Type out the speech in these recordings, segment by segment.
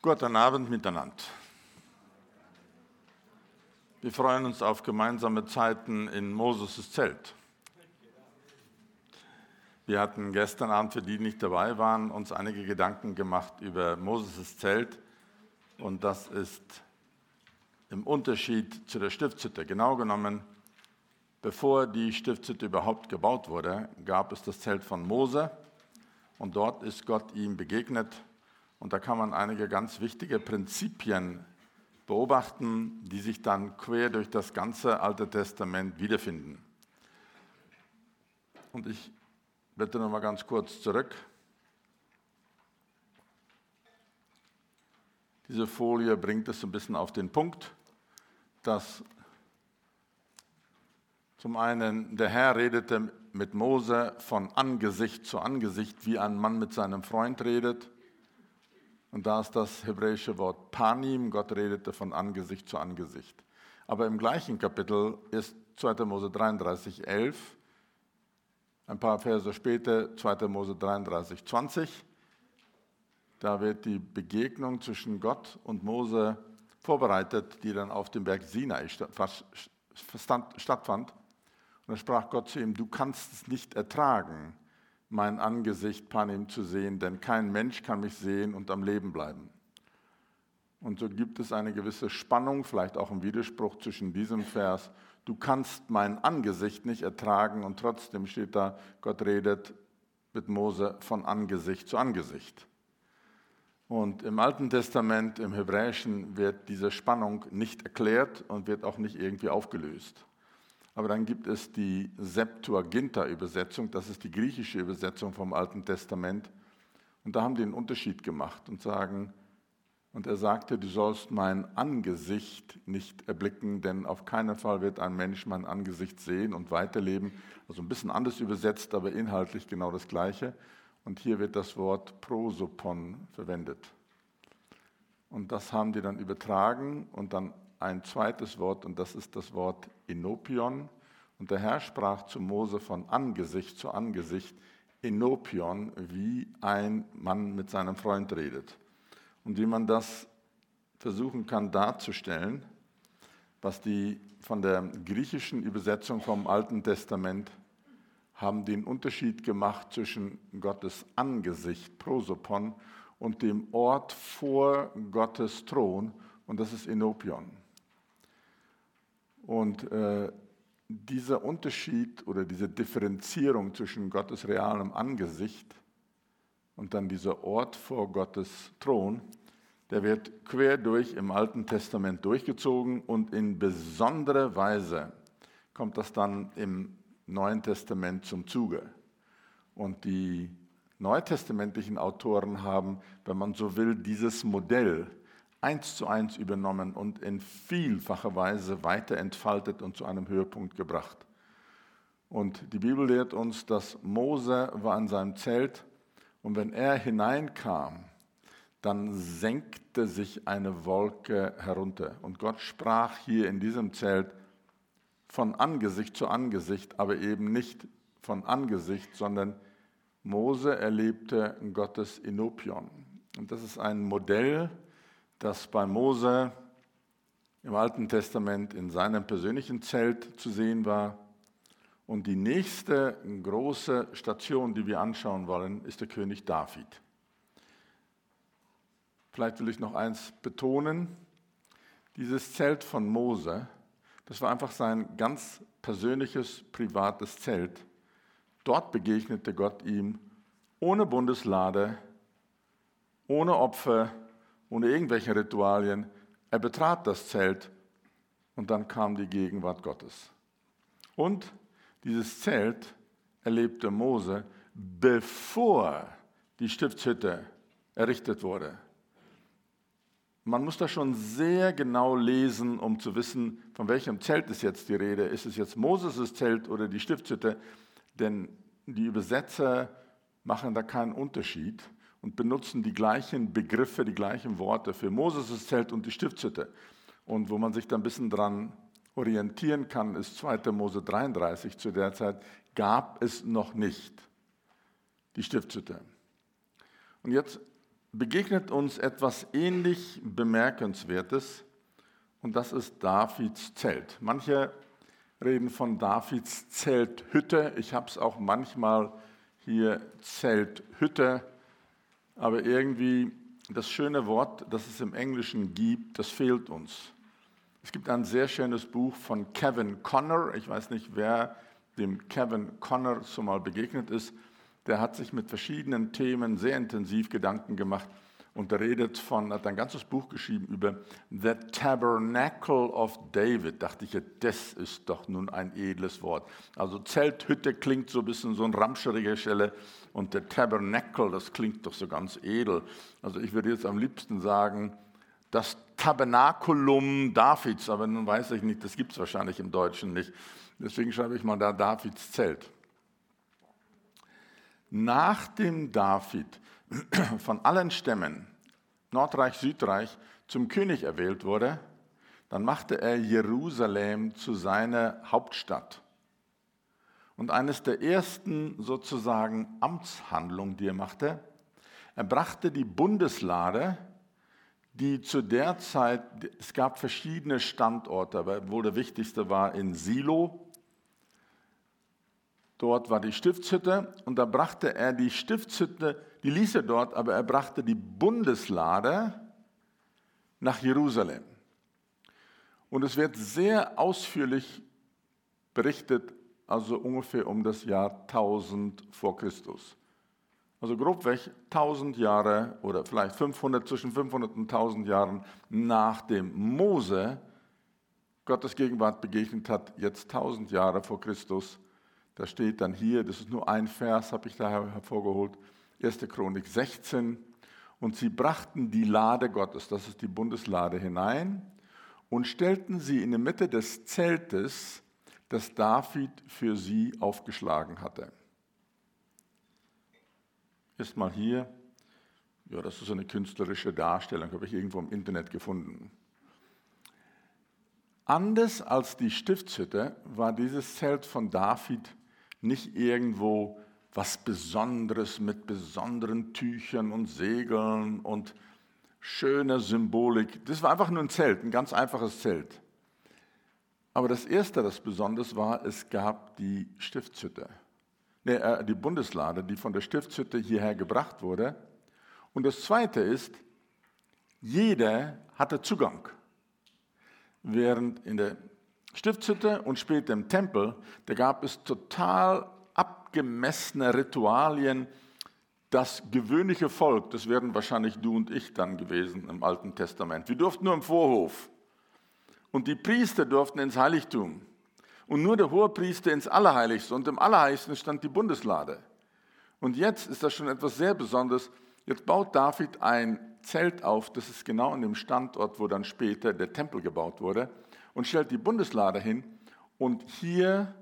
Guten Abend miteinander. Wir freuen uns auf gemeinsame Zeiten in Moses' Zelt. Wir hatten gestern Abend, für die, die nicht dabei waren, uns einige Gedanken gemacht über Moses' Zelt. Und das ist im Unterschied zu der Stiftshütte. Genau genommen, bevor die Stiftshütte überhaupt gebaut wurde, gab es das Zelt von Mose. Und dort ist Gott ihm begegnet und da kann man einige ganz wichtige Prinzipien beobachten, die sich dann quer durch das ganze Alte Testament wiederfinden. Und ich bitte noch mal ganz kurz zurück. Diese Folie bringt es ein bisschen auf den Punkt, dass zum einen der Herr redete mit Mose von Angesicht zu Angesicht, wie ein Mann mit seinem Freund redet. Und da ist das hebräische Wort Panim, Gott redete von Angesicht zu Angesicht. Aber im gleichen Kapitel ist 2. Mose 33, 11, ein paar Verse später 2. Mose 33, 20. Da wird die Begegnung zwischen Gott und Mose vorbereitet, die dann auf dem Berg Sinai stattfand. Und da sprach Gott zu ihm, du kannst es nicht ertragen, mein Angesicht Panim zu sehen, denn kein Mensch kann mich sehen und am Leben bleiben. Und so gibt es eine gewisse Spannung, vielleicht auch ein Widerspruch zwischen diesem Vers, du kannst mein Angesicht nicht ertragen und trotzdem steht da, Gott redet mit Mose von Angesicht zu Angesicht. Und im Alten Testament, im Hebräischen, wird diese Spannung nicht erklärt und wird auch nicht irgendwie aufgelöst. Aber dann gibt es die Septuaginta-Übersetzung, das ist die griechische Übersetzung vom Alten Testament. Und da haben die einen Unterschied gemacht und sagen, und er sagte, du sollst mein Angesicht nicht erblicken, denn auf keinen Fall wird ein Mensch mein Angesicht sehen und weiterleben. Also ein bisschen anders übersetzt, aber inhaltlich genau das Gleiche. Und hier wird das Wort prosopon verwendet. Und das haben die dann übertragen und dann ein zweites Wort und das ist das Wort Enopion. Und der Herr sprach zu Mose von Angesicht zu Angesicht, Enopion, wie ein Mann mit seinem Freund redet. Und wie man das versuchen kann darzustellen, was die von der griechischen Übersetzung vom Alten Testament haben den Unterschied gemacht zwischen Gottes Angesicht, Prosopon, und dem Ort vor Gottes Thron, und das ist Enopion. Und äh, dieser Unterschied oder diese Differenzierung zwischen Gottes realem Angesicht und dann dieser Ort vor Gottes Thron, der wird quer durch im Alten Testament durchgezogen und in besonderer Weise kommt das dann im Neuen Testament zum Zuge. Und die neutestamentlichen Autoren haben, wenn man so will, dieses Modell eins zu eins übernommen und in vielfacher Weise weiter entfaltet und zu einem Höhepunkt gebracht. Und die Bibel lehrt uns, dass Mose war in seinem Zelt und wenn er hineinkam, dann senkte sich eine Wolke herunter. Und Gott sprach hier in diesem Zelt von Angesicht zu Angesicht, aber eben nicht von Angesicht, sondern Mose erlebte Gottes Inopion. Und das ist ein Modell, das bei Mose im Alten Testament in seinem persönlichen Zelt zu sehen war. Und die nächste große Station, die wir anschauen wollen, ist der König David. Vielleicht will ich noch eins betonen. Dieses Zelt von Mose, das war einfach sein ganz persönliches, privates Zelt. Dort begegnete Gott ihm ohne Bundeslade, ohne Opfer, ohne irgendwelche Ritualien. Er betrat das Zelt und dann kam die Gegenwart Gottes. Und dieses Zelt erlebte Mose, bevor die Stiftshütte errichtet wurde. Man muss das schon sehr genau lesen, um zu wissen, von welchem Zelt ist jetzt die Rede. Ist es jetzt Moses' Zelt oder die Stiftshütte? Denn die Übersetzer machen da keinen Unterschied und benutzen die gleichen Begriffe, die gleichen Worte für Moses' Zelt und die Stiftshütte. Und wo man sich da ein bisschen dran orientieren kann, ist 2. Mose 33. Zu der Zeit gab es noch nicht die Stiftshütte. Und jetzt begegnet uns etwas ähnlich Bemerkenswertes und das ist Davids Zelt. Manche reden von Davids Zelthütte. Ich habe es auch manchmal hier Zelthütte, aber irgendwie das schöne Wort, das es im Englischen gibt, das fehlt uns. Es gibt ein sehr schönes Buch von Kevin Connor. Ich weiß nicht, wer dem Kevin Connor schon mal begegnet ist. Der hat sich mit verschiedenen Themen sehr intensiv Gedanken gemacht und er redet von, hat ein ganzes Buch geschrieben über The Tabernacle of David. Dachte ich, das ist doch nun ein edles Wort. Also Zelthütte klingt so ein bisschen so ein ramscheriger Stelle und der Tabernacle, das klingt doch so ganz edel. Also ich würde jetzt am liebsten sagen, das Tabernakulum Davids, aber nun weiß ich nicht, das gibt es wahrscheinlich im Deutschen nicht. Deswegen schreibe ich mal da Davids Zelt. Nach dem David von allen Stämmen, Nordreich, Südreich, zum König erwählt wurde, dann machte er Jerusalem zu seiner Hauptstadt. Und eines der ersten sozusagen Amtshandlungen, die er machte, er brachte die Bundeslade, die zu der Zeit, es gab verschiedene Standorte, aber wohl der wichtigste war in Silo. Dort war die Stiftshütte und da brachte er die Stiftshütte die ließ er dort, aber er brachte die Bundeslade nach Jerusalem. Und es wird sehr ausführlich berichtet, also ungefähr um das Jahr 1000 vor Christus. Also grob weg 1000 Jahre oder vielleicht 500, zwischen 500 und 1000 Jahren nachdem Mose Gottes Gegenwart begegnet hat, jetzt 1000 Jahre vor Christus. Da steht dann hier, das ist nur ein Vers, habe ich da hervorgeholt, 1. Chronik 16. Und sie brachten die Lade Gottes, das ist die Bundeslade, hinein und stellten sie in die Mitte des Zeltes, das David für sie aufgeschlagen hatte. Erstmal hier, ja, das ist eine künstlerische Darstellung, habe ich irgendwo im Internet gefunden. Anders als die Stiftshütte war dieses Zelt von David nicht irgendwo was Besonderes mit besonderen Tüchern und Segeln und schöner Symbolik. Das war einfach nur ein Zelt, ein ganz einfaches Zelt. Aber das Erste, das Besonderes war, es gab die Stiftshütte, nee, äh, die Bundeslade, die von der Stiftshütte hierher gebracht wurde. Und das Zweite ist, jeder hatte Zugang. Während in der Stiftshütte und später im Tempel, da gab es total abgemessene Ritualien das gewöhnliche Volk, das wären wahrscheinlich du und ich dann gewesen im Alten Testament. Wir durften nur im Vorhof. Und die Priester durften ins Heiligtum. Und nur der Hohepriester ins Allerheiligste. Und im Allerheiligsten stand die Bundeslade. Und jetzt ist das schon etwas sehr Besonderes. Jetzt baut David ein Zelt auf, das ist genau an dem Standort, wo dann später der Tempel gebaut wurde, und stellt die Bundeslade hin. Und hier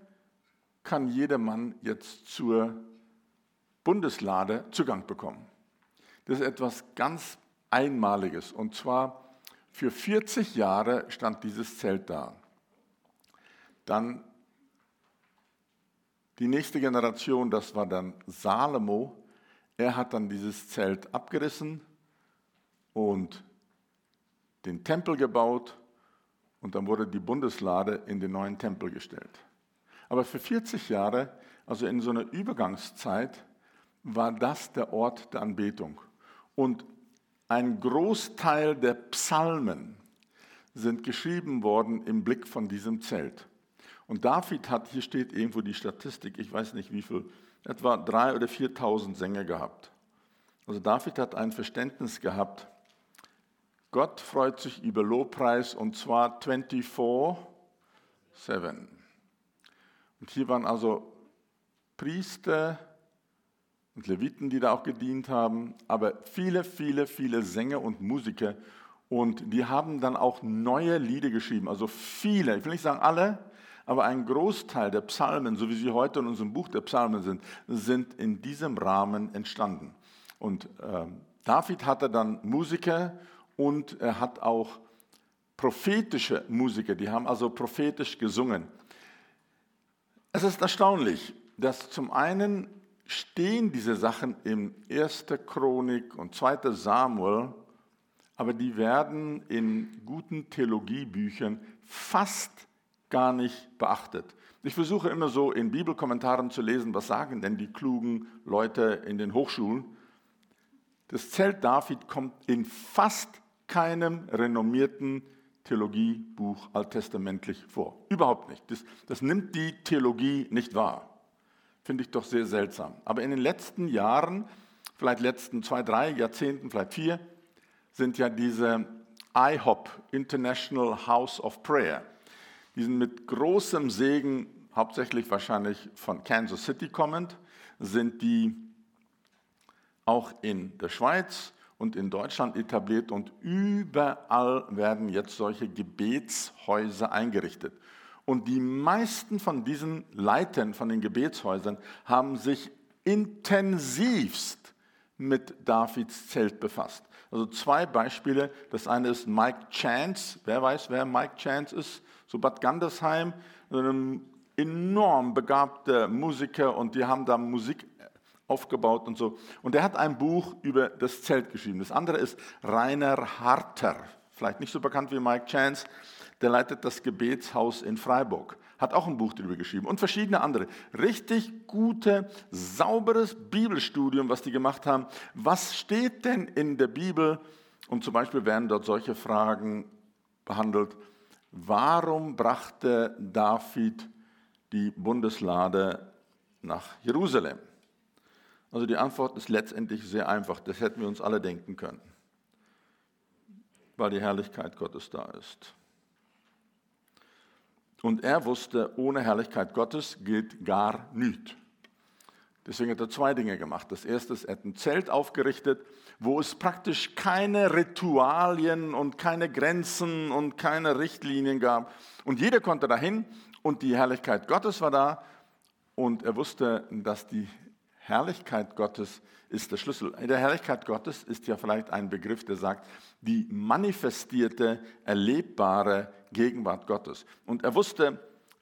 kann jedermann jetzt zur Bundeslade Zugang bekommen. Das ist etwas ganz Einmaliges. Und zwar für 40 Jahre stand dieses Zelt da. Dann die nächste Generation, das war dann Salomo. Er hat dann dieses Zelt abgerissen und den Tempel gebaut und dann wurde die Bundeslade in den neuen Tempel gestellt. Aber für 40 Jahre, also in so einer Übergangszeit, war das der Ort der Anbetung. Und ein Großteil der Psalmen sind geschrieben worden im Blick von diesem Zelt. Und David hat, hier steht irgendwo die Statistik, ich weiß nicht wie viel, etwa 3.000 oder 4.000 Sänger gehabt. Also David hat ein Verständnis gehabt, Gott freut sich über Lobpreis und zwar 24-7. Und hier waren also Priester und Leviten, die da auch gedient haben, aber viele, viele, viele Sänger und Musiker. Und die haben dann auch neue Lieder geschrieben, also viele, ich will nicht sagen alle, aber ein Großteil der Psalmen, so wie sie heute in unserem Buch der Psalmen sind, sind in diesem Rahmen entstanden. Und äh, David hatte dann Musiker und er hat auch prophetische Musiker, die haben also prophetisch gesungen. Es ist erstaunlich, dass zum einen stehen diese Sachen im 1. Chronik und 2. Samuel, aber die werden in guten Theologiebüchern fast gar nicht beachtet. Ich versuche immer so in Bibelkommentaren zu lesen, was sagen denn die klugen Leute in den Hochschulen. Das Zelt David kommt in fast keinem renommierten Theologiebuch alttestamentlich vor. Überhaupt nicht. Das, das nimmt die Theologie nicht wahr. Finde ich doch sehr seltsam. Aber in den letzten Jahren, vielleicht letzten zwei, drei Jahrzehnten, vielleicht vier, sind ja diese IHOP, International House of Prayer, die sind mit großem Segen, hauptsächlich wahrscheinlich von Kansas City kommend, sind die auch in der Schweiz und in Deutschland etabliert und überall werden jetzt solche Gebetshäuser eingerichtet. Und die meisten von diesen Leitern von den Gebetshäusern haben sich intensivst mit Davids Zelt befasst. Also zwei Beispiele. Das eine ist Mike Chance. Wer weiß, wer Mike Chance ist? So Bad Gandersheim, ein enorm begabter Musiker und die haben da Musik aufgebaut und so. Und er hat ein Buch über das Zelt geschrieben. Das andere ist Rainer Harter, vielleicht nicht so bekannt wie Mike Chance, der leitet das Gebetshaus in Freiburg, hat auch ein Buch darüber geschrieben und verschiedene andere. Richtig gute, sauberes Bibelstudium, was die gemacht haben. Was steht denn in der Bibel? Und zum Beispiel werden dort solche Fragen behandelt. Warum brachte David die Bundeslade nach Jerusalem? Also die Antwort ist letztendlich sehr einfach. Das hätten wir uns alle denken können. Weil die Herrlichkeit Gottes da ist. Und er wusste, ohne Herrlichkeit Gottes geht gar nichts. Deswegen hat er zwei Dinge gemacht. Das erste ist, er hat ein Zelt aufgerichtet, wo es praktisch keine Ritualien und keine Grenzen und keine Richtlinien gab. Und jeder konnte dahin und die Herrlichkeit Gottes war da. Und er wusste, dass die Herrlichkeit Gottes ist der Schlüssel. In der Herrlichkeit Gottes ist ja vielleicht ein Begriff, der sagt, die manifestierte, erlebbare Gegenwart Gottes. Und er wusste,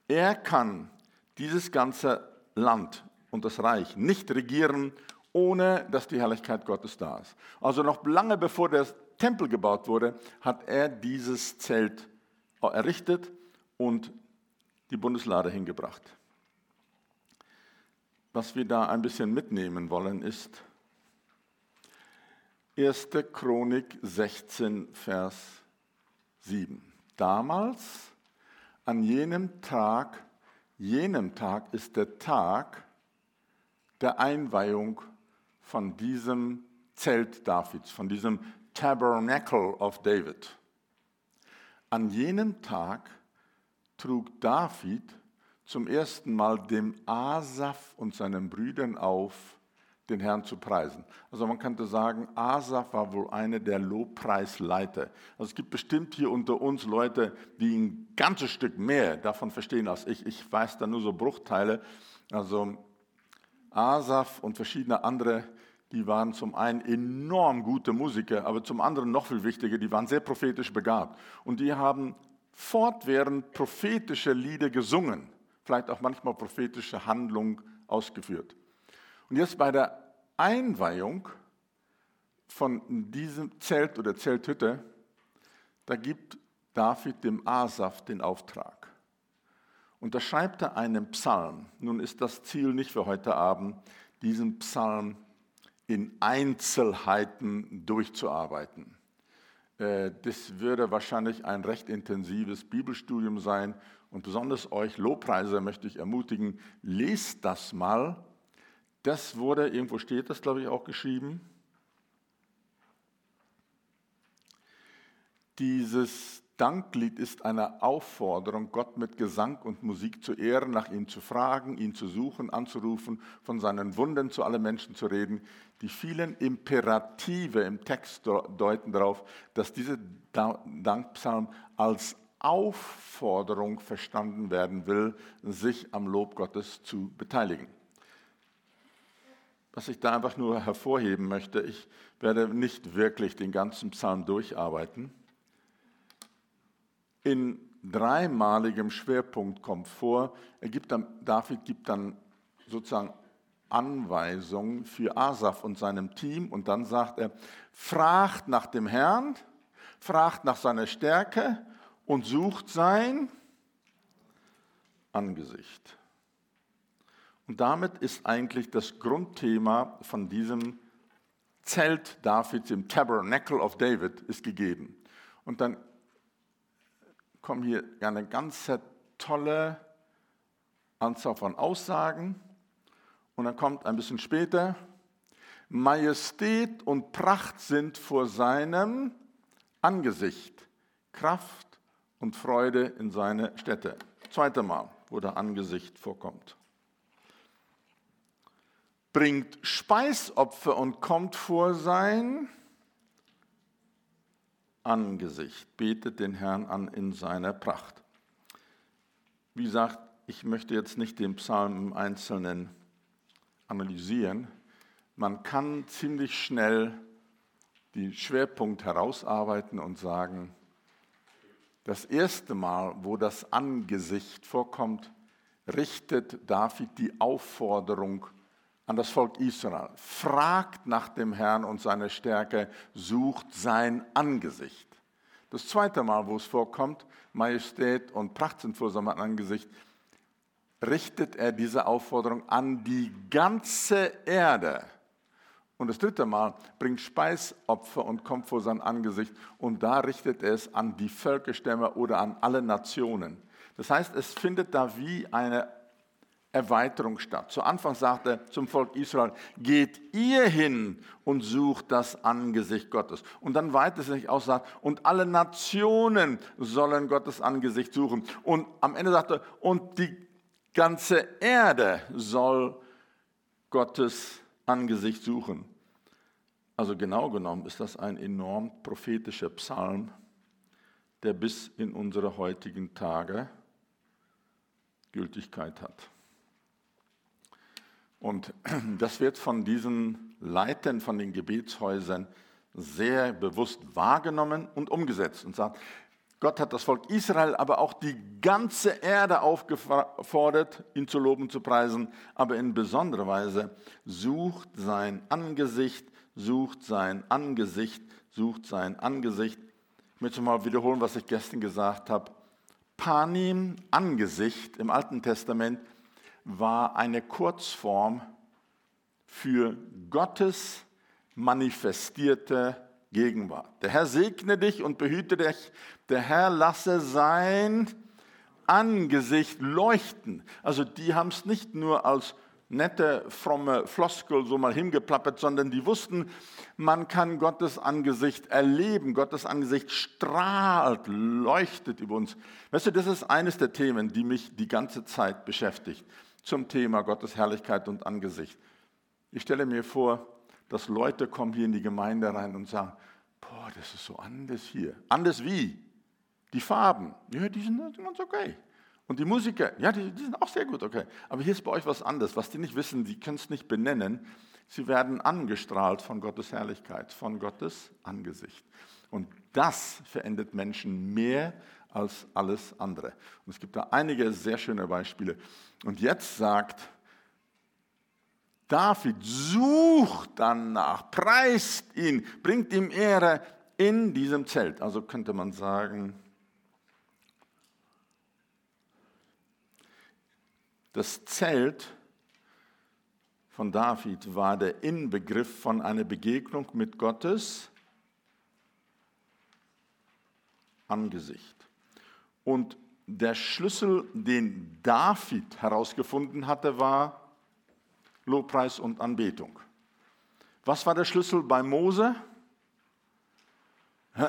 er kann dieses ganze Land und das Reich nicht regieren, ohne dass die Herrlichkeit Gottes da ist. Also noch lange bevor der Tempel gebaut wurde, hat er dieses Zelt errichtet und die Bundeslade hingebracht. Was wir da ein bisschen mitnehmen wollen, ist 1. Chronik 16, Vers 7. Damals, an jenem Tag, jenem Tag ist der Tag der Einweihung von diesem Zelt Davids, von diesem Tabernacle of David. An jenem Tag trug David zum ersten Mal dem Asaf und seinen Brüdern auf, den Herrn zu preisen. Also man könnte sagen, Asaf war wohl einer der Lobpreisleiter. Also es gibt bestimmt hier unter uns Leute, die ein ganzes Stück mehr davon verstehen als ich. Ich weiß da nur so Bruchteile. Also Asaf und verschiedene andere, die waren zum einen enorm gute Musiker, aber zum anderen noch viel wichtiger, die waren sehr prophetisch begabt. Und die haben fortwährend prophetische Lieder gesungen vielleicht auch manchmal prophetische Handlung ausgeführt. Und jetzt bei der Einweihung von diesem Zelt oder Zelthütte, da gibt David dem Asaf den Auftrag. Und da schreibt er einen Psalm. Nun ist das Ziel nicht für heute Abend, diesen Psalm in Einzelheiten durchzuarbeiten. Äh, das würde wahrscheinlich ein recht intensives Bibelstudium sein und besonders euch Lobpreiser möchte ich ermutigen, lest das mal. Das wurde, irgendwo steht das, glaube ich, auch geschrieben. Dieses Danklied ist eine Aufforderung, Gott mit Gesang und Musik zu ehren, nach ihm zu fragen, ihn zu suchen, anzurufen, von seinen Wunden zu allen Menschen zu reden. Die vielen Imperative im Text deuten darauf, dass dieser Dankpsalm als Aufforderung verstanden werden will, sich am Lob Gottes zu beteiligen. Was ich da einfach nur hervorheben möchte, ich werde nicht wirklich den ganzen Psalm durcharbeiten. In dreimaligem Schwerpunkt kommt vor, gibt dann, David gibt dann sozusagen Anweisung für Asaf und seinem Team. Und dann sagt er, fragt nach dem Herrn, fragt nach seiner Stärke und sucht sein Angesicht. Und damit ist eigentlich das Grundthema von diesem Zelt Davids, im Tabernacle of David, ist gegeben. Und dann kommen hier eine ganze tolle Anzahl von Aussagen. Und dann kommt ein bisschen später, Majestät und Pracht sind vor seinem Angesicht, Kraft und Freude in seine Städte. Zweite Mal, wo der Angesicht vorkommt. Bringt Speisopfer und kommt vor sein Angesicht, betet den Herrn an in seiner Pracht. Wie gesagt, ich möchte jetzt nicht den Psalm im Einzelnen analysieren. Man kann ziemlich schnell den Schwerpunkt herausarbeiten und sagen, das erste Mal, wo das Angesicht vorkommt, richtet David die Aufforderung an das Volk Israel. Fragt nach dem Herrn und seiner Stärke, sucht sein Angesicht. Das zweite Mal, wo es vorkommt, Majestät und Pracht sind vor seinem Angesicht, richtet er diese Aufforderung an die ganze Erde. Und das dritte Mal bringt Speisopfer und kommt vor sein Angesicht und da richtet er es an die Völkerstämme oder an alle Nationen. Das heißt, es findet da wie eine Erweiterung statt. Zu Anfang sagt er zum Volk Israel, geht ihr hin und sucht das Angesicht Gottes. Und dann weiter sich auch sagt, und alle Nationen sollen Gottes Angesicht suchen. Und am Ende sagt er, und die ganze Erde soll Gottes Angesicht suchen. Also genau genommen ist das ein enorm prophetischer Psalm, der bis in unsere heutigen Tage Gültigkeit hat. Und das wird von diesen Leitern von den Gebetshäusern sehr bewusst wahrgenommen und umgesetzt und sagt, Gott hat das Volk Israel, aber auch die ganze Erde aufgefordert, ihn zu loben, zu preisen, aber in besonderer Weise sucht sein Angesicht, sucht sein Angesicht, sucht sein Angesicht. Ich möchte mal wiederholen, was ich gestern gesagt habe. Panim, Angesicht im Alten Testament, war eine Kurzform für Gottes manifestierte Gegenwart. Der Herr segne dich und behüte dich. Der Herr lasse sein Angesicht leuchten. Also die haben es nicht nur als nette, fromme Floskel so mal hingeplappert, sondern die wussten, man kann Gottes Angesicht erleben. Gottes Angesicht strahlt, leuchtet über uns. Weißt du, das ist eines der Themen, die mich die ganze Zeit beschäftigt, zum Thema Gottes Herrlichkeit und Angesicht. Ich stelle mir vor, dass Leute kommen hier in die Gemeinde rein und sagen, boah, das ist so anders hier. Anders wie? Die Farben, ja, die sind ganz okay. Und die Musiker, ja, die, die, sind auch sehr gut, okay. Aber hier ist bei euch was anderes. Was die nicht wissen, die können es nicht benennen. Sie werden angestrahlt von Gottes Herrlichkeit, von Gottes Angesicht. Und das verändert Menschen mehr als alles andere. Und es gibt da einige sehr schöne Beispiele. Und jetzt sagt David sucht danach, preist ihn, bringt ihm Ehre in diesem Zelt. Also könnte man sagen, das Zelt von David war der Inbegriff von einer Begegnung mit Gottes Angesicht. Und der Schlüssel, den David herausgefunden hatte, war, Lobpreis und Anbetung. Was war der Schlüssel bei Mose?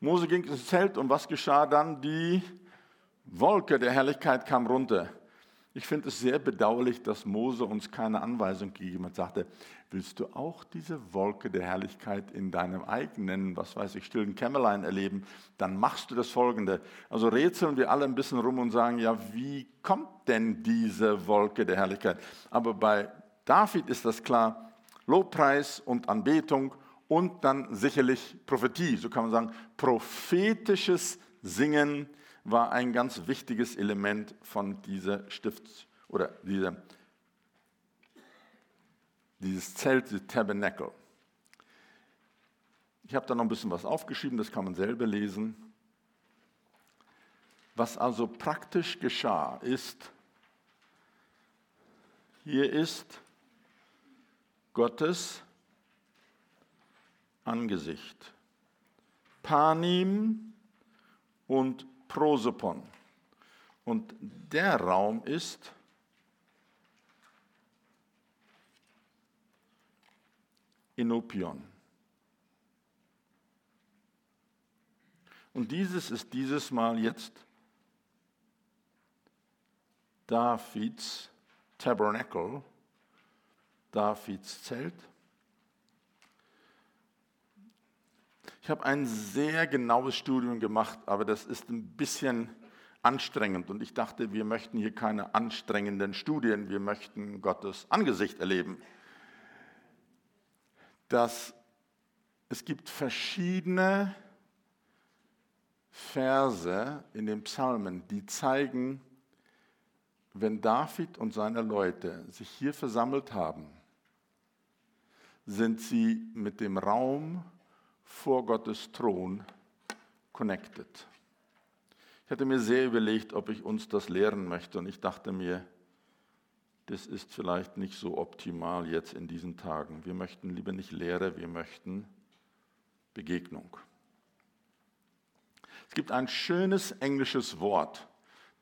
Mose ging ins Zelt und was geschah dann? Die Wolke der Herrlichkeit kam runter. Ich finde es sehr bedauerlich, dass Mose uns keine Anweisung gegeben hat, sagte, willst du auch diese Wolke der Herrlichkeit in deinem eigenen, was weiß ich, stillen Kämmerlein erleben, dann machst du das folgende. Also rätseln wir alle ein bisschen rum und sagen, ja, wie kommt denn diese Wolke der Herrlichkeit? Aber bei David ist das klar, Lobpreis und Anbetung und dann sicherlich Prophetie, so kann man sagen, prophetisches Singen, war ein ganz wichtiges Element von dieser Stifts- oder dieser dieses Zelt, dieses Tabernacle. Ich habe da noch ein bisschen was aufgeschrieben, das kann man selber lesen. Was also praktisch geschah, ist, hier ist Gottes Angesicht. Panim und Prosopon. Und der Raum ist Inopion. Und dieses ist dieses Mal jetzt Davids Tabernacle, Davids Zelt. Ich habe ein sehr genaues Studium gemacht, aber das ist ein bisschen anstrengend. Und ich dachte, wir möchten hier keine anstrengenden Studien, wir möchten Gottes Angesicht erleben. Dass es gibt verschiedene Verse in den Psalmen, die zeigen, wenn David und seine Leute sich hier versammelt haben, sind sie mit dem Raum vor Gottes Thron connected. Ich hatte mir sehr überlegt, ob ich uns das lehren möchte und ich dachte mir, das ist vielleicht nicht so optimal jetzt in diesen Tagen. Wir möchten lieber nicht Lehre, wir möchten Begegnung. Es gibt ein schönes englisches Wort,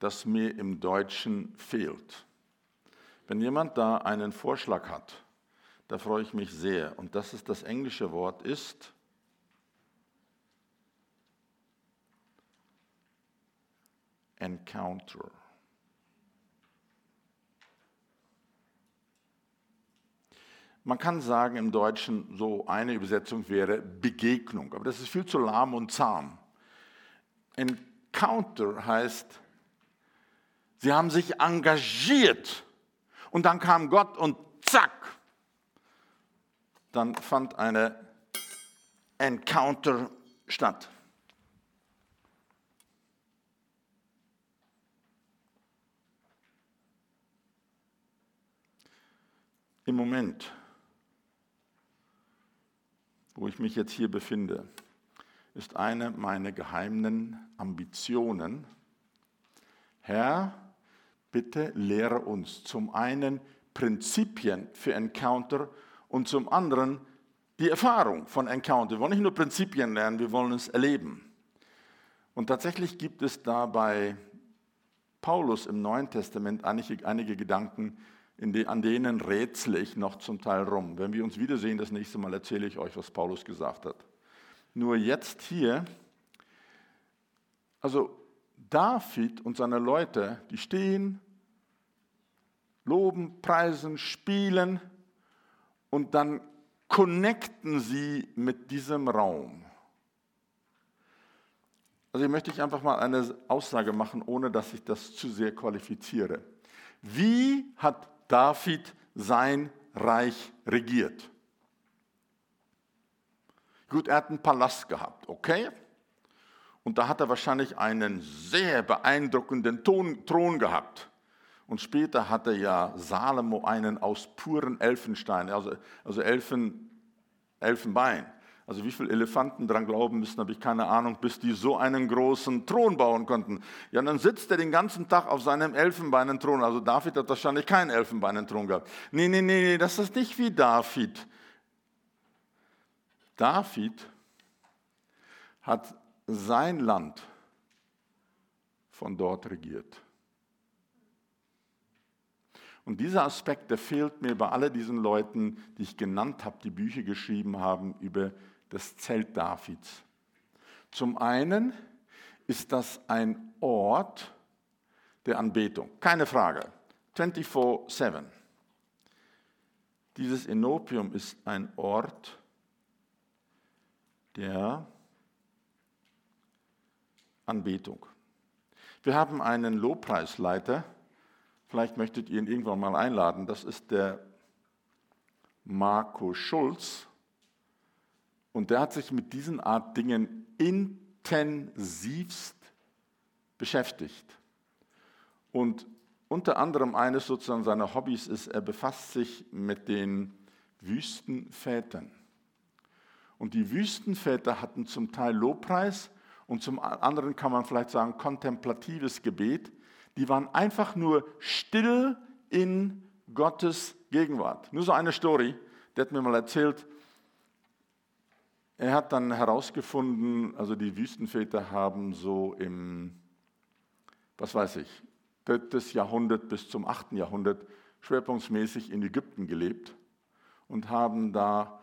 das mir im Deutschen fehlt. Wenn jemand da einen Vorschlag hat, da freue ich mich sehr. Und das ist das englische Wort ist encounter. Man kann sagen im Deutschen, so eine Übersetzung wäre Begegnung, aber das ist viel zu lahm und zahm. Encounter heißt, sie haben sich engagiert und dann kam Gott und zack, dann fand eine Encounter statt. Im Moment, wo ich mich jetzt hier befinde, ist eine meiner geheimen Ambitionen, Herr, bitte lehre uns zum einen Prinzipien für Encounter und zum anderen die Erfahrung von Encounter. Wir wollen nicht nur Prinzipien lernen, wir wollen es erleben. Und tatsächlich gibt es da bei Paulus im Neuen Testament einige, einige Gedanken, die, an denen rätsle ich noch zum Teil rum. Wenn wir uns wiedersehen, das nächste Mal erzähle ich euch, was Paulus gesagt hat. Nur jetzt hier, also David und seine Leute, die stehen, loben, preisen, spielen und dann connecten sie mit diesem Raum. Also hier möchte ich einfach mal eine Aussage machen, ohne dass ich das zu sehr qualifiziere. Wie hat David sein Reich regiert. Gut, er hat einen Palast gehabt, okay? Und da hat er wahrscheinlich einen sehr beeindruckenden Thron gehabt. Und später hatte ja Salomo einen aus puren Elfenstein, also, also Elfen, Elfenbein. Also wie viele Elefanten dran glauben müssen, habe ich keine Ahnung, bis die so einen großen Thron bauen konnten. Ja, dann sitzt er den ganzen Tag auf seinem Elfenbeinenthron. Also David hat wahrscheinlich keinen Elfenbeinenthron gehabt. Nee, nee, nee, nee, das ist nicht wie David. David hat sein Land von dort regiert. Und dieser Aspekt, der fehlt mir bei all diesen Leuten, die ich genannt habe, die Bücher geschrieben haben über das Zelt Davids. Zum einen ist das ein Ort der Anbetung, keine Frage, 24/7. Dieses Enopium ist ein Ort der Anbetung. Wir haben einen Lobpreisleiter, vielleicht möchtet ihr ihn irgendwann mal einladen, das ist der Marco Schulz. Und der hat sich mit diesen Art Dingen intensivst beschäftigt. Und unter anderem eines sozusagen seiner Hobbys ist, er befasst sich mit den Wüstenvätern. Und die Wüstenväter hatten zum Teil Lobpreis und zum anderen kann man vielleicht sagen kontemplatives Gebet. Die waren einfach nur still in Gottes Gegenwart. Nur so eine Story, der hat mir mal erzählt, er hat dann herausgefunden, also die Wüstenväter haben so im, was weiß ich, drittes Jahrhundert bis zum achten Jahrhundert schwerpunktmäßig in Ägypten gelebt und haben da,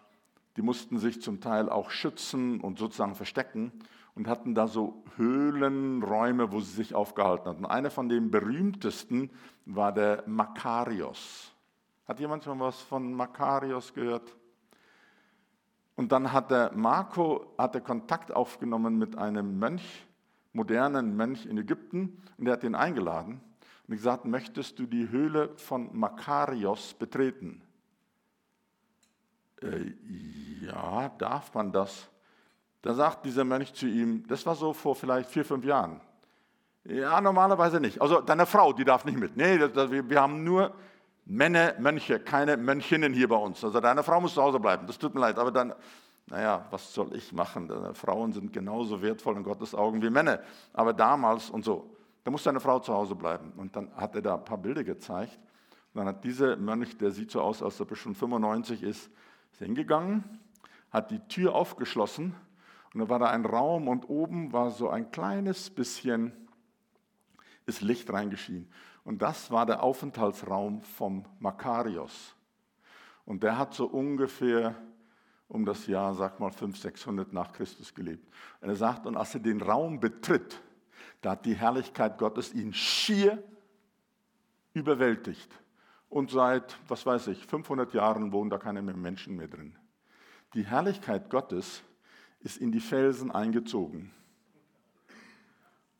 die mussten sich zum Teil auch schützen und sozusagen verstecken und hatten da so Höhlenräume, wo sie sich aufgehalten hatten. Einer von den berühmtesten war der Makarios. Hat jemand schon was von Makarios gehört? Und dann hat der Marco hatte Kontakt aufgenommen mit einem Mönch, modernen Mönch in Ägypten, und er hat ihn eingeladen und gesagt, möchtest du die Höhle von Makarios betreten? Äh, ja, darf man das? Da sagt dieser Mönch zu ihm, das war so vor vielleicht vier, fünf Jahren. Ja, normalerweise nicht. Also deine Frau, die darf nicht mit. Nee, das, das, wir, wir haben nur Männer, Mönche, keine Mönchinnen hier bei uns. Also deine Frau muss zu Hause bleiben. Das tut mir leid, aber dann, naja, was soll ich machen? Frauen sind genauso wertvoll in Gottes Augen wie Männer. Aber damals und so, da muss deine Frau zu Hause bleiben. Und dann hat er da ein paar Bilder gezeigt. Und dann hat dieser Mönch, der sieht so aus, als ob er schon 95 ist, ist hingegangen, hat die Tür aufgeschlossen und da war da ein Raum und oben war so ein kleines bisschen, ist Licht reingeschienen. Und das war der Aufenthaltsraum vom Makarios. Und der hat so ungefähr um das Jahr, sag mal, 500, 600 nach Christus gelebt. Und er sagt, und als er den Raum betritt, da hat die Herrlichkeit Gottes ihn schier überwältigt. Und seit, was weiß ich, 500 Jahren wohnen da keine mehr Menschen mehr drin. Die Herrlichkeit Gottes ist in die Felsen eingezogen.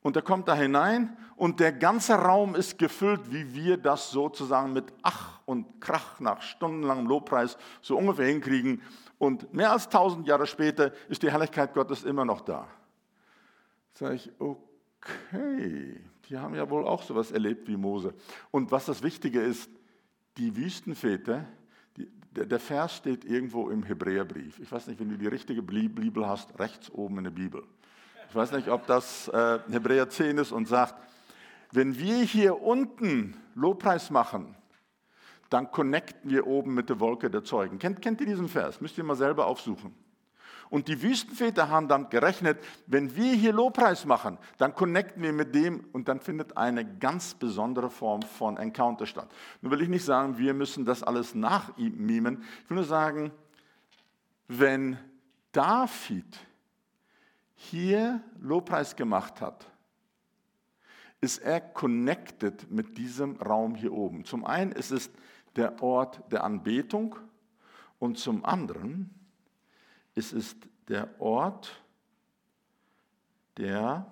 Und er kommt da hinein und der ganze Raum ist gefüllt, wie wir das sozusagen mit Ach und Krach nach stundenlangem Lobpreis so ungefähr hinkriegen. Und mehr als tausend Jahre später ist die Herrlichkeit Gottes immer noch da. Sag ich, okay, die haben ja wohl auch sowas erlebt wie Mose. Und was das Wichtige ist, die Wüstenväter, die, der, der, Vers steht irgendwo im Hebräerbrief. Ich weiß nicht, wenn du die richtige Bibel hast, rechts oben in der Bibel. Ich weiß nicht, ob das äh, Hebräer 10 ist und sagt, wenn wir hier unten Lobpreis machen, dann connecten wir oben mit der Wolke der Zeugen. Kennt, kennt ihr diesen Vers? Müsst ihr mal selber aufsuchen. Und die Wüstenväter haben dann gerechnet, wenn wir hier Lobpreis machen, dann connecten wir mit dem und dann findet eine ganz besondere Form von Encounter statt. Nun will ich nicht sagen, wir müssen das alles nachmimen. Ich will nur sagen, wenn David hier Lobpreis gemacht hat, ist er connected mit diesem Raum hier oben. Zum einen ist es der Ort der Anbetung und zum anderen es ist der Ort der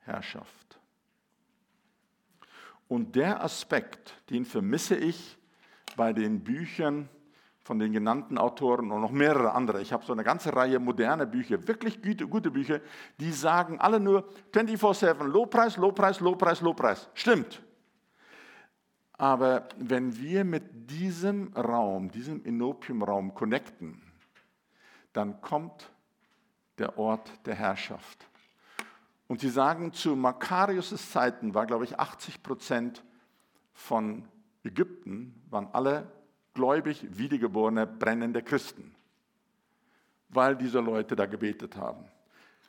Herrschaft. Und der Aspekt, den vermisse ich bei den Büchern von den genannten Autoren und noch mehrere andere. Ich habe so eine ganze Reihe moderner Bücher, wirklich gute, gute Bücher, die sagen alle nur 24-7 Lobpreis, Lobpreis, Lobpreis, Lobpreis. Stimmt. Aber wenn wir mit diesem Raum, diesem Inopium-Raum connecten, dann kommt der Ort der Herrschaft. Und sie sagen, zu Makarius' Zeiten war, glaube ich, 80 Prozent von Ägypten, waren alle gläubig wiedergeborene, brennende Christen, weil diese Leute da gebetet haben.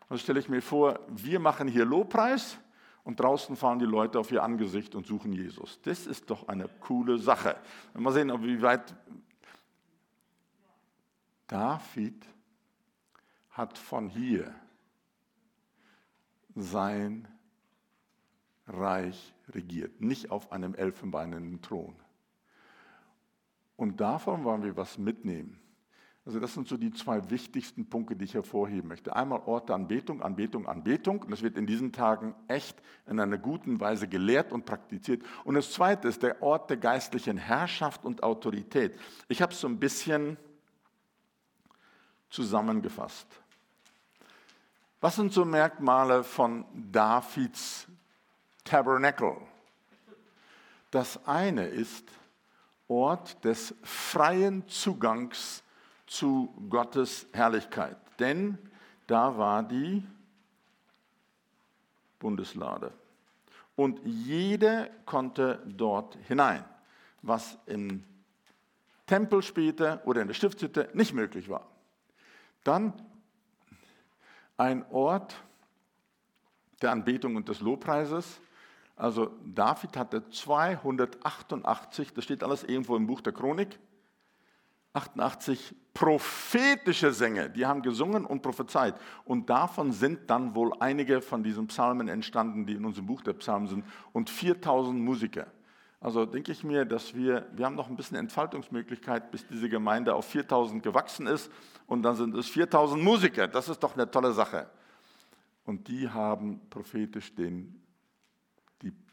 Also stelle ich mir vor, wir machen hier Lobpreis und draußen fahren die Leute auf ihr Angesicht und suchen Jesus. Das ist doch eine coole Sache. Mal sehen, wie weit David hat von hier sein Reich regiert, nicht auf einem elfenbeinernen Thron. Und davon wollen wir was mitnehmen. Also das sind so die zwei wichtigsten Punkte, die ich hervorheben möchte. Einmal Ort der Anbetung, Anbetung, Anbetung. Und das wird in diesen Tagen echt in einer guten Weise gelehrt und praktiziert. Und das Zweite ist der Ort der geistlichen Herrschaft und Autorität. Ich habe es so ein bisschen zusammengefasst. Was sind so Merkmale von Davids Tabernacle? Das eine ist Ort des freien Zugangs zu Gottes Herrlichkeit. Denn da war die Bundeslade. Und jeder konnte dort hinein, was im Tempel später oder in der Stiftshütte nicht möglich war. Dann ein Ort der Anbetung und des Lobpreises. Also David hatte 288, das steht alles irgendwo im Buch der Chronik, 88 prophetische Sänger, die haben gesungen und prophezeit. Und davon sind dann wohl einige von diesen Psalmen entstanden, die in unserem Buch der Psalmen sind, und 4000 Musiker. Also denke ich mir, dass wir, wir haben noch ein bisschen Entfaltungsmöglichkeit, bis diese Gemeinde auf 4000 gewachsen ist und dann sind es 4000 Musiker. Das ist doch eine tolle Sache. Und die haben prophetisch den,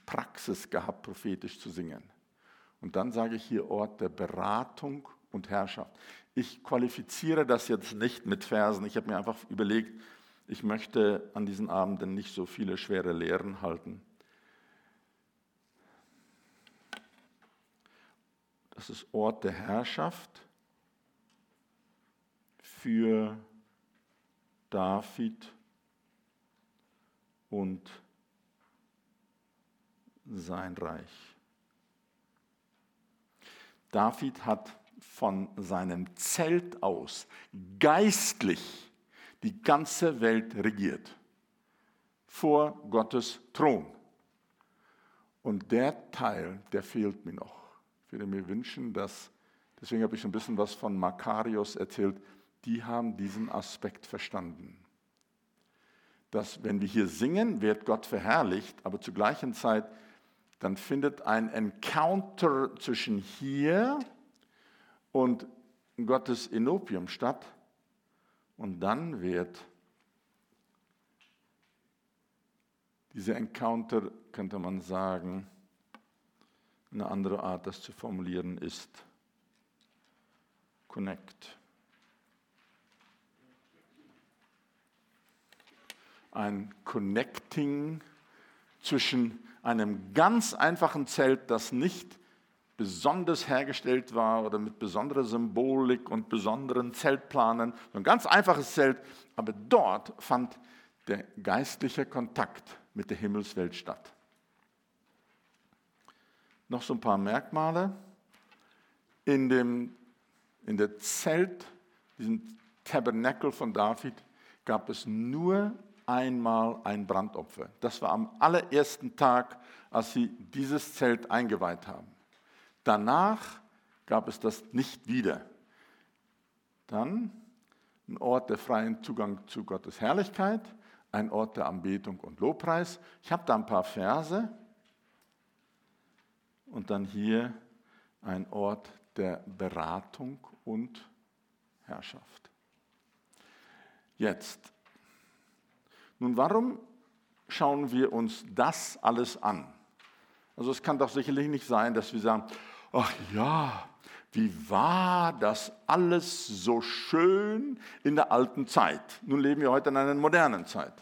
Praxis gehabt, prophetisch zu singen. Und dann sage ich hier Ort der Beratung und Herrschaft. Ich qualifiziere das jetzt nicht mit Versen. Ich habe mir einfach überlegt, ich möchte an diesen Abenden nicht so viele schwere Lehren halten. Das ist Ort der Herrschaft für David und sein Reich. David hat von seinem Zelt aus geistlich die ganze Welt regiert. Vor Gottes Thron. Und der Teil, der fehlt mir noch. Ich würde mir wünschen, dass, deswegen habe ich ein bisschen was von Makarios erzählt, die haben diesen Aspekt verstanden. Dass wenn wir hier singen, wird Gott verherrlicht, aber zur gleichen Zeit, dann findet ein Encounter zwischen hier und Gottes Enopium statt. Und dann wird dieser Encounter, könnte man sagen, eine andere Art, das zu formulieren, ist Connect. Ein Connecting zwischen einem ganz einfachen Zelt, das nicht besonders hergestellt war oder mit besonderer Symbolik und besonderen Zeltplanen. ein ganz einfaches Zelt, aber dort fand der geistliche Kontakt mit der Himmelswelt statt. Noch so ein paar Merkmale. In, dem, in der Zelt, diesem Tabernakel von David, gab es nur einmal ein Brandopfer. Das war am allerersten Tag, als sie dieses Zelt eingeweiht haben. Danach gab es das nicht wieder. Dann ein Ort der freien Zugang zu Gottes Herrlichkeit, ein Ort der Anbetung und Lobpreis. Ich habe da ein paar Verse. Und dann hier ein Ort der Beratung und Herrschaft. Jetzt, nun warum schauen wir uns das alles an? Also es kann doch sicherlich nicht sein, dass wir sagen, ach ja, wie war das alles so schön in der alten Zeit? Nun leben wir heute in einer modernen Zeit.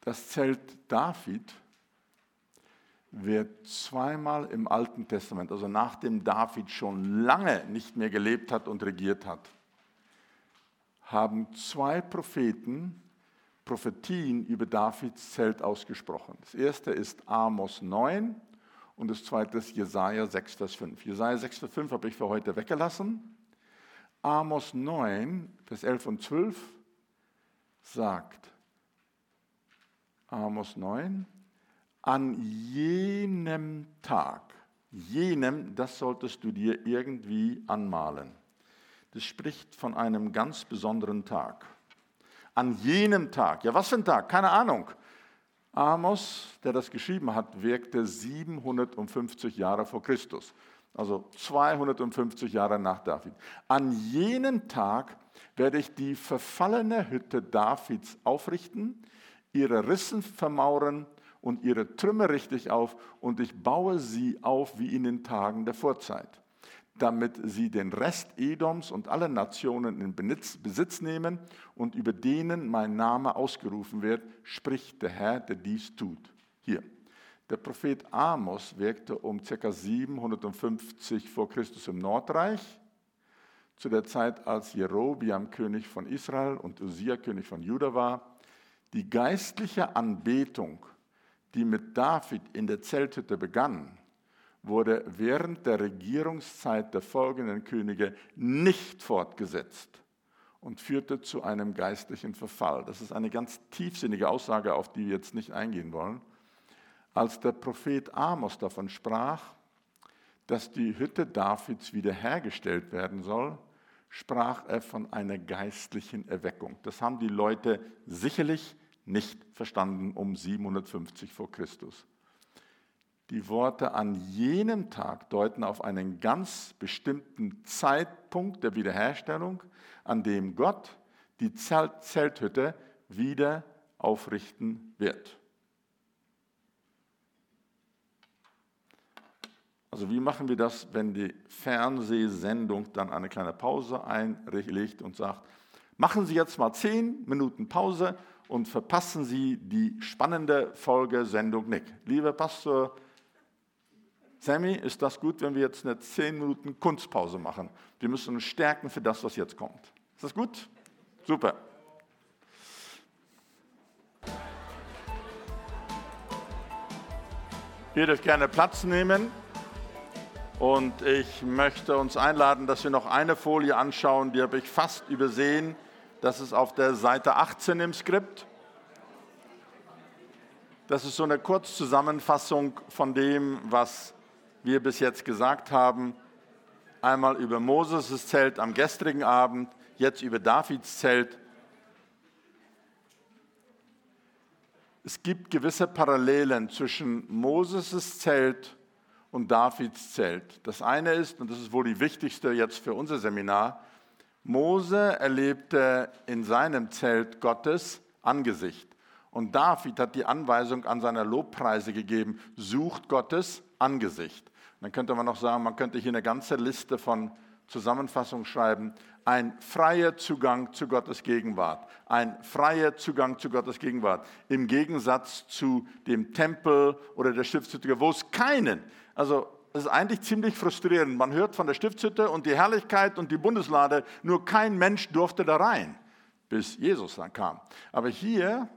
Das Zelt David wird zweimal im Alten Testament, also nachdem David schon lange nicht mehr gelebt hat und regiert hat, haben zwei Propheten Prophetien über Davids Zelt ausgesprochen. Das erste ist Amos 9 und das zweite ist Jesaja 6, Vers 5. Jesaja 6, Vers 5 habe ich für heute weggelassen. Amos 9, Vers 11 und 12 sagt, Amos 9, an jenem Tag, jenem, das solltest du dir irgendwie anmalen. Das spricht von einem ganz besonderen Tag an jenem Tag. Ja, was für ein Tag? Keine Ahnung. Amos, der das geschrieben hat, wirkte 750 Jahre vor Christus, also 250 Jahre nach David. An jenem Tag werde ich die verfallene Hütte Davids aufrichten, ihre Rissen vermauern und ihre Trümmer richtig auf und ich baue sie auf wie in den Tagen der Vorzeit damit sie den Rest Edoms und alle Nationen in Besitz nehmen und über denen mein Name ausgerufen wird, spricht der Herr, der dies tut. Hier. Der Prophet Amos wirkte um ca. 750 vor Christus im Nordreich, zu der Zeit, als Jerobiam König von Israel und Usia König von Juda war. Die geistliche Anbetung, die mit David in der Zelthütte begann, wurde während der Regierungszeit der folgenden Könige nicht fortgesetzt und führte zu einem geistlichen Verfall. Das ist eine ganz tiefsinnige Aussage, auf die wir jetzt nicht eingehen wollen. Als der Prophet Amos davon sprach, dass die Hütte Davids wiederhergestellt werden soll, sprach er von einer geistlichen Erweckung. Das haben die Leute sicherlich nicht verstanden um 750 vor Christus. Die Worte an jenem Tag deuten auf einen ganz bestimmten Zeitpunkt der Wiederherstellung, an dem Gott die Zelthütte wieder aufrichten wird. Also wie machen wir das, wenn die Fernsehsendung dann eine kleine Pause einlegt und sagt, machen Sie jetzt mal zehn Minuten Pause und verpassen Sie die spannende Folgesendung nicht. Lieber Pastor Sammy, ist das gut, wenn wir jetzt eine 10 Minuten Kunstpause machen? Wir müssen uns stärken für das, was jetzt kommt. Ist das gut? Super. Ihr dürft gerne Platz nehmen. Und ich möchte uns einladen, dass wir noch eine Folie anschauen, die habe ich fast übersehen. Das ist auf der Seite 18 im Skript. Das ist so eine Kurzzusammenfassung von dem, was wir bis jetzt gesagt haben. Einmal über Moses' Zelt am gestrigen Abend, jetzt über Davids Zelt. Es gibt gewisse Parallelen zwischen Moses' Zelt und Davids Zelt. Das eine ist, und das ist wohl die wichtigste jetzt für unser Seminar, Mose erlebte in seinem Zelt Gottes Angesicht. Und David hat die Anweisung an seine Lobpreise gegeben, sucht Gottes Angesicht. Dann könnte man noch sagen, man könnte hier eine ganze Liste von Zusammenfassungen schreiben. Ein freier Zugang zu Gottes Gegenwart. Ein freier Zugang zu Gottes Gegenwart. Im Gegensatz zu dem Tempel oder der Stiftshütte, wo es keinen, also es ist eigentlich ziemlich frustrierend. Man hört von der Stiftshütte und die Herrlichkeit und die Bundeslade, nur kein Mensch durfte da rein, bis Jesus dann kam. Aber hier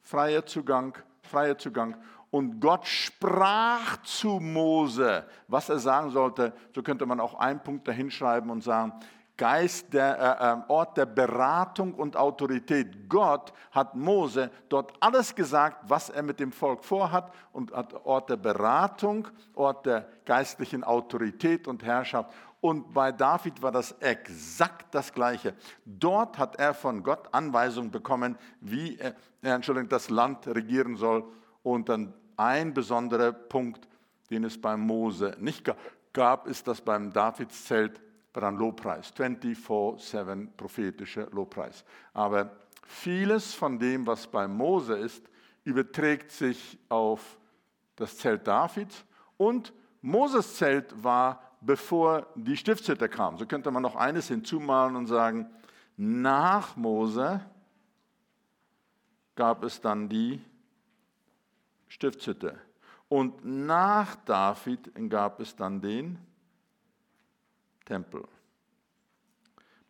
freier Zugang, freier Zugang. Und Gott sprach zu Mose, was er sagen sollte. So könnte man auch einen Punkt dahinschreiben und sagen, Geist, der äh, äh, Ort der Beratung und Autorität. Gott hat Mose dort alles gesagt, was er mit dem Volk vorhat und hat Ort der Beratung, Ort der geistlichen Autorität und Herrschaft. Und bei David war das exakt das Gleiche. Dort hat er von Gott Anweisungen bekommen, wie er, Entschuldigung, das Land regieren soll. Und dann ein besonderer Punkt, den es beim Mose nicht gab, ist, dass beim Davidszelt war ein Lobpreis, 24-7 prophetischer Lobpreis. Aber vieles von dem, was bei Mose ist, überträgt sich auf das Zelt Davids und Moses Zelt war, bevor die Stiftshütte kam. So könnte man noch eines hinzumalen und sagen, nach Mose gab es dann die Stiftshütte. Und nach David gab es dann den Tempel.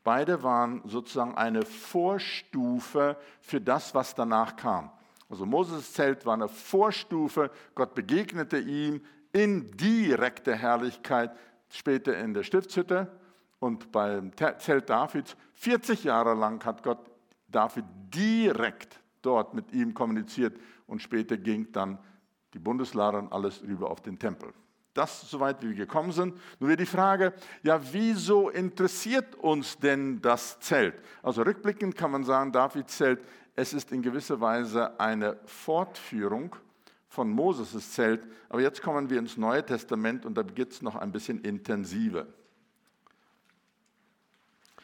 Beide waren sozusagen eine Vorstufe für das, was danach kam. Also Moses Zelt war eine Vorstufe, Gott begegnete ihm in direkter Herrlichkeit, später in der Stiftshütte und beim Zelt Davids. 40 Jahre lang hat Gott David direkt dort mit ihm kommuniziert und später ging dann die Bundeslade und alles rüber auf den Tempel. Das soweit, wie wir gekommen sind. Nun wird die Frage, ja, wieso interessiert uns denn das Zelt? Also rückblickend kann man sagen, Davids Zelt, es ist in gewisser Weise eine Fortführung von Moses' Zelt. Aber jetzt kommen wir ins Neue Testament und da geht es noch ein bisschen intensiver.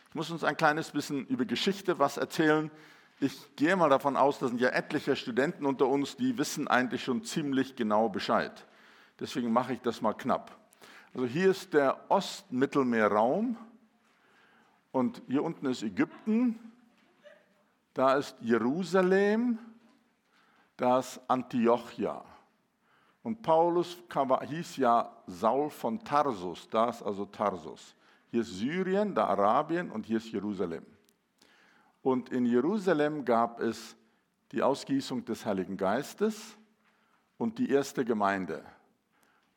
Ich muss uns ein kleines bisschen über Geschichte was erzählen. Ich gehe mal davon aus, da sind ja etliche Studenten unter uns, die wissen eigentlich schon ziemlich genau Bescheid. Deswegen mache ich das mal knapp. Also hier ist der Ostmittelmeerraum und hier unten ist Ägypten, da ist Jerusalem, da ist Antiochia. Und Paulus hieß ja Saul von Tarsus, da ist also Tarsus. Hier ist Syrien, da Arabien und hier ist Jerusalem. Und in Jerusalem gab es die Ausgießung des Heiligen Geistes und die erste Gemeinde.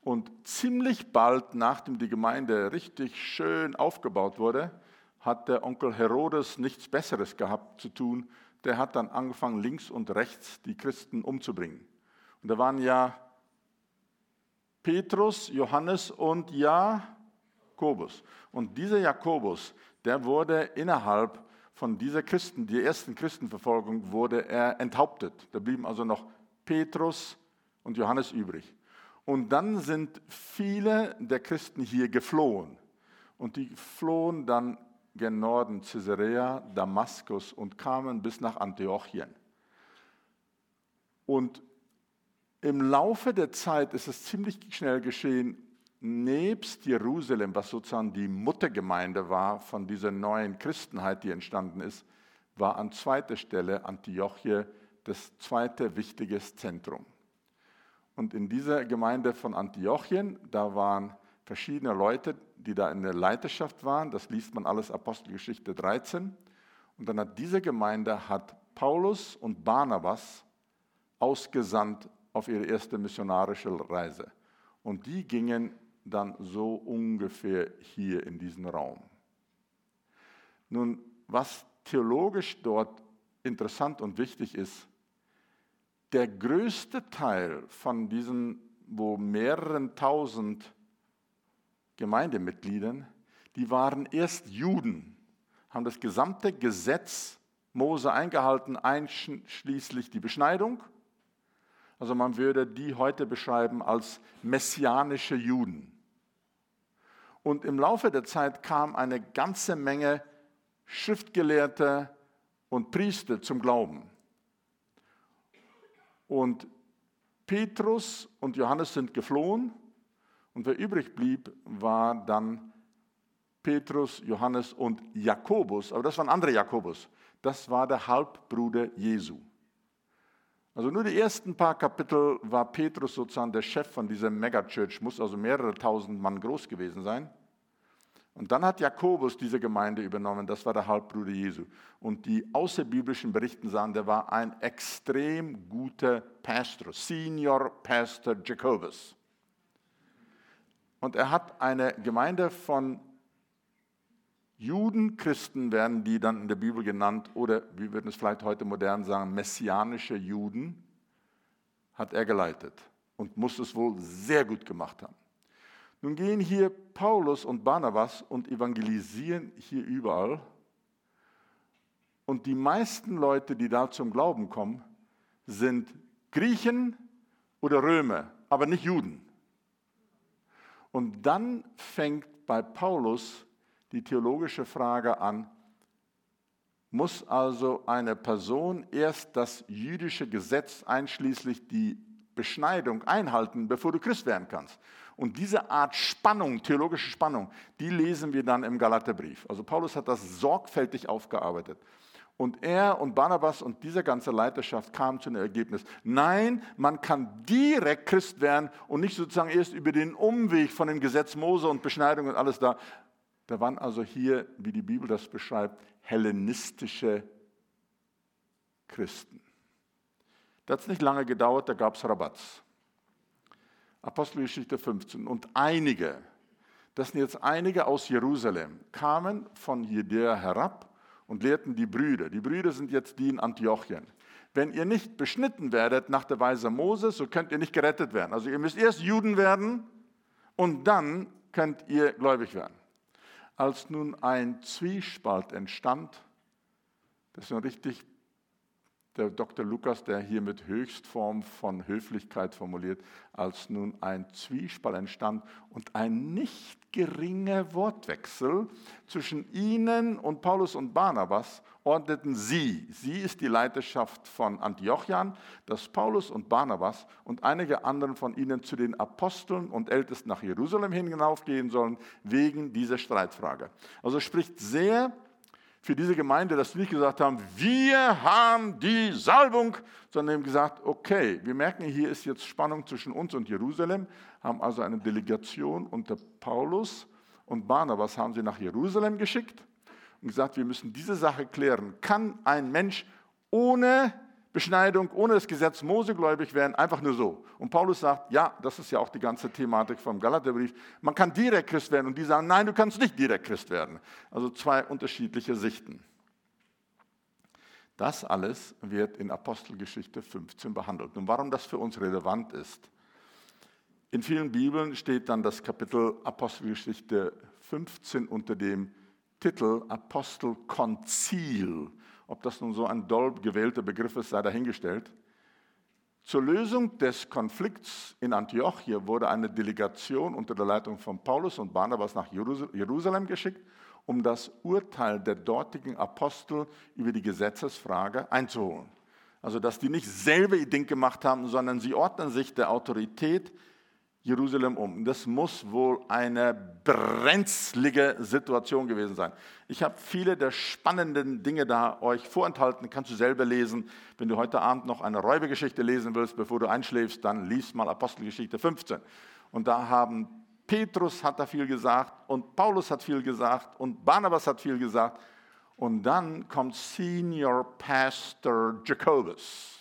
Und ziemlich bald, nachdem die Gemeinde richtig schön aufgebaut wurde, hat der Onkel Herodes nichts Besseres gehabt zu tun. Der hat dann angefangen, links und rechts die Christen umzubringen. Und da waren ja Petrus, Johannes und Jakobus. Und dieser Jakobus, der wurde innerhalb von dieser Christen, die ersten Christenverfolgung, wurde er enthauptet. Da blieben also noch Petrus und Johannes übrig. Und dann sind viele der Christen hier geflohen. Und die flohen dann gen Norden Caesarea, Damaskus und kamen bis nach Antiochien. Und im Laufe der Zeit ist es ziemlich schnell geschehen, nebst Jerusalem, was sozusagen die Muttergemeinde war von dieser neuen Christenheit, die entstanden ist, war an zweiter Stelle Antiochie das zweite wichtige Zentrum. Und in dieser Gemeinde von Antiochien, da waren verschiedene Leute, die da in der Leiterschaft waren. Das liest man alles Apostelgeschichte 13. Und dann hat diese Gemeinde hat Paulus und Barnabas ausgesandt auf ihre erste missionarische Reise. Und die gingen dann so ungefähr hier in diesen Raum. Nun, was theologisch dort interessant und wichtig ist, der größte Teil von diesen, wo mehreren tausend Gemeindemitgliedern, die waren erst Juden, haben das gesamte Gesetz Mose eingehalten, einschließlich die Beschneidung also man würde die heute beschreiben als messianische Juden. Und im Laufe der Zeit kam eine ganze Menge Schriftgelehrte und Priester zum Glauben. Und Petrus und Johannes sind geflohen und wer übrig blieb, war dann Petrus, Johannes und Jakobus, aber das war ein anderer Jakobus. Das war der Halbbruder Jesu. Also nur die ersten paar Kapitel war Petrus sozusagen der Chef von dieser Megachurch, muss also mehrere tausend Mann groß gewesen sein. Und dann hat Jakobus diese Gemeinde übernommen, das war der Halbbruder Jesu. Und die außerbiblischen Berichten sagen, der war ein extrem guter Pastor, Senior Pastor Jakobus. Und er hat eine Gemeinde von Juden, Christen werden die dann in der Bibel genannt, oder wir würden es vielleicht heute modern sagen, messianische Juden, hat er geleitet und muss es wohl sehr gut gemacht haben. Nun gehen hier Paulus und Barnabas und evangelisieren hier überall. Und die meisten Leute, die da zum Glauben kommen, sind Griechen oder Römer, aber nicht Juden. Und dann fängt bei Paulus die theologische Frage an, muss also eine Person erst das jüdische Gesetz einschließlich die Beschneidung einhalten, bevor du Christ werden kannst. Und diese Art Spannung, theologische Spannung, die lesen wir dann im Galaterbrief. Also Paulus hat das sorgfältig aufgearbeitet. Und er und Barnabas und diese ganze Leiterschaft kamen zu einem Ergebnis. Nein, man kann direkt Christ werden und nicht sozusagen erst über den Umweg von dem Gesetz Mose und Beschneidung und alles da. Da waren also hier, wie die Bibel das beschreibt, hellenistische Christen. Das hat nicht lange gedauert, da gab es Rabatz. Apostelgeschichte 15. Und einige, das sind jetzt einige aus Jerusalem, kamen von Judäa herab und lehrten die Brüder. Die Brüder sind jetzt die in Antiochien. Wenn ihr nicht beschnitten werdet nach der Weise Moses, so könnt ihr nicht gerettet werden. Also ihr müsst erst Juden werden und dann könnt ihr gläubig werden. Als nun ein Zwiespalt entstand, das ist noch richtig der Dr. Lukas, der hier mit Höchstform von Höflichkeit formuliert, als nun ein Zwiespalt entstand und ein nicht geringer Wortwechsel zwischen ihnen und Paulus und Barnabas, ordneten sie, sie ist die Leiterschaft von Antiochian, dass Paulus und Barnabas und einige anderen von ihnen zu den Aposteln und Ältesten nach Jerusalem hinaufgehen sollen, wegen dieser Streitfrage. Also spricht sehr für diese Gemeinde, dass sie nicht gesagt haben, wir haben die Salbung, sondern haben gesagt, okay, wir merken, hier ist jetzt Spannung zwischen uns und Jerusalem, haben also eine Delegation unter Paulus und Barnabas haben sie nach Jerusalem geschickt und gesagt, wir müssen diese Sache klären. Kann ein Mensch ohne Beschneidung, ohne das Gesetz Mose gläubig werden, einfach nur so. Und Paulus sagt, ja, das ist ja auch die ganze Thematik vom Galaterbrief, man kann direkt Christ werden und die sagen, nein, du kannst nicht direkt Christ werden. Also zwei unterschiedliche Sichten. Das alles wird in Apostelgeschichte 15 behandelt. Und warum das für uns relevant ist. In vielen Bibeln steht dann das Kapitel Apostelgeschichte 15 unter dem Titel Apostelkonzil. Ob das nun so ein doll gewählter Begriff ist, sei dahingestellt. Zur Lösung des Konflikts in Antiochia wurde eine Delegation unter der Leitung von Paulus und Barnabas nach Jerusalem geschickt, um das Urteil der dortigen Apostel über die Gesetzesfrage einzuholen. Also, dass die nicht selber ihr Ding gemacht haben, sondern sie ordnen sich der Autorität Jerusalem um. Das muss wohl eine brenzlige Situation gewesen sein. Ich habe viele der spannenden Dinge da euch vorenthalten, kannst du selber lesen. Wenn du heute Abend noch eine Räubergeschichte lesen willst, bevor du einschläfst, dann lies mal Apostelgeschichte 15. Und da haben Petrus hat da viel gesagt und Paulus hat viel gesagt und Barnabas hat viel gesagt. Und dann kommt Senior Pastor Jacobus.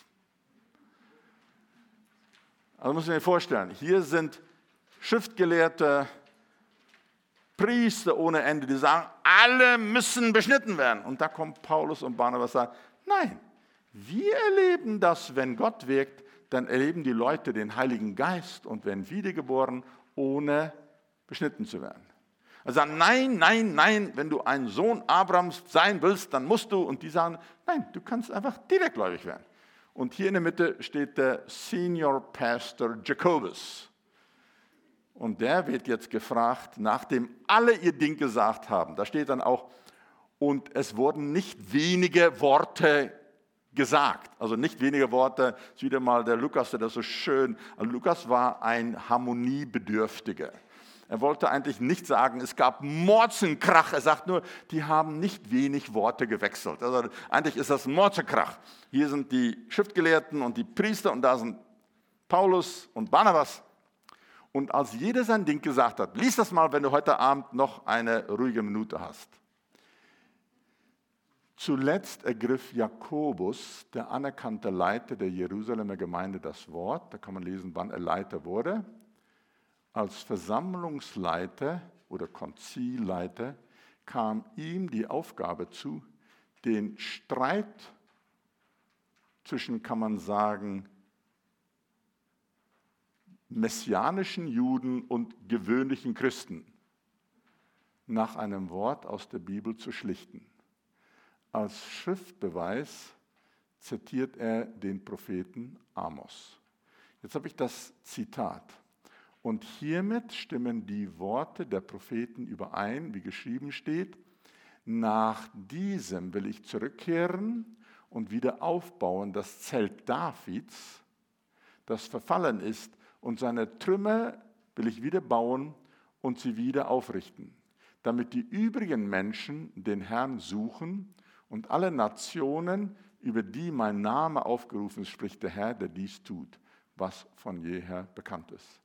Also muss ich mir vorstellen, hier sind Schriftgelehrte, Priester ohne Ende, die sagen, alle müssen beschnitten werden. Und da kommt Paulus und Barnabas und sagen, nein, wir erleben das, wenn Gott wirkt, dann erleben die Leute den Heiligen Geist und werden wiedergeboren, ohne beschnitten zu werden. Er sagt, nein, nein, nein, wenn du ein Sohn Abrahams sein willst, dann musst du. Und die sagen, nein, du kannst einfach direktgläubig werden. Und hier in der Mitte steht der Senior Pastor Jacobus. Und der wird jetzt gefragt, nachdem alle ihr Ding gesagt haben. Da steht dann auch, und es wurden nicht wenige Worte gesagt. Also nicht wenige Worte, ist wieder mal der Lukas, der das so schön, Lukas war ein Harmoniebedürftiger. Er wollte eigentlich nicht sagen, es gab Morzenkrach. Er sagt nur, die haben nicht wenig Worte gewechselt. Also eigentlich ist das Morzenkrach. Hier sind die Schriftgelehrten und die Priester und da sind Paulus und Barnabas. Und als jeder sein Ding gesagt hat, lies das mal, wenn du heute Abend noch eine ruhige Minute hast. Zuletzt ergriff Jakobus, der anerkannte Leiter der Jerusalemer Gemeinde, das Wort. Da kann man lesen, wann er Leiter wurde als Versammlungsleiter oder Konzilleiter kam ihm die Aufgabe zu, den Streit zwischen, kann man sagen, messianischen Juden und gewöhnlichen Christen nach einem Wort aus der Bibel zu schlichten. Als Schriftbeweis zitiert er den Propheten Amos. Jetzt habe ich das Zitat. Und hiermit stimmen die Worte der Propheten überein, wie geschrieben steht. Nach diesem will ich zurückkehren und wieder aufbauen das Zelt Davids, das verfallen ist, und seine Trümmer will ich wieder bauen und sie wieder aufrichten, damit die übrigen Menschen den Herrn suchen und alle Nationen, über die mein Name aufgerufen ist, spricht der Herr, der dies tut, was von jeher bekannt ist.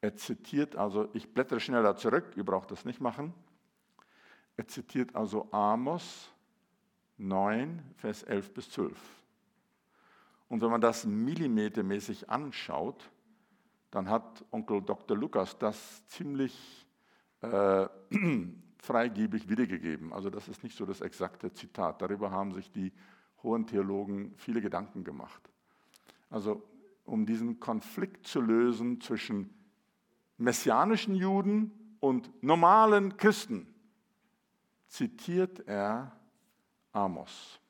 Er zitiert also, ich blättere schneller zurück, ihr braucht das nicht machen. Er zitiert also Amos 9, Vers 11 bis 12. Und wenn man das millimetermäßig anschaut, dann hat Onkel Dr. Lukas das ziemlich äh, freigebig wiedergegeben. Also das ist nicht so das exakte Zitat. Darüber haben sich die hohen Theologen viele Gedanken gemacht. Also um diesen Konflikt zu lösen zwischen messianischen Juden und normalen Christen zitiert er Amos.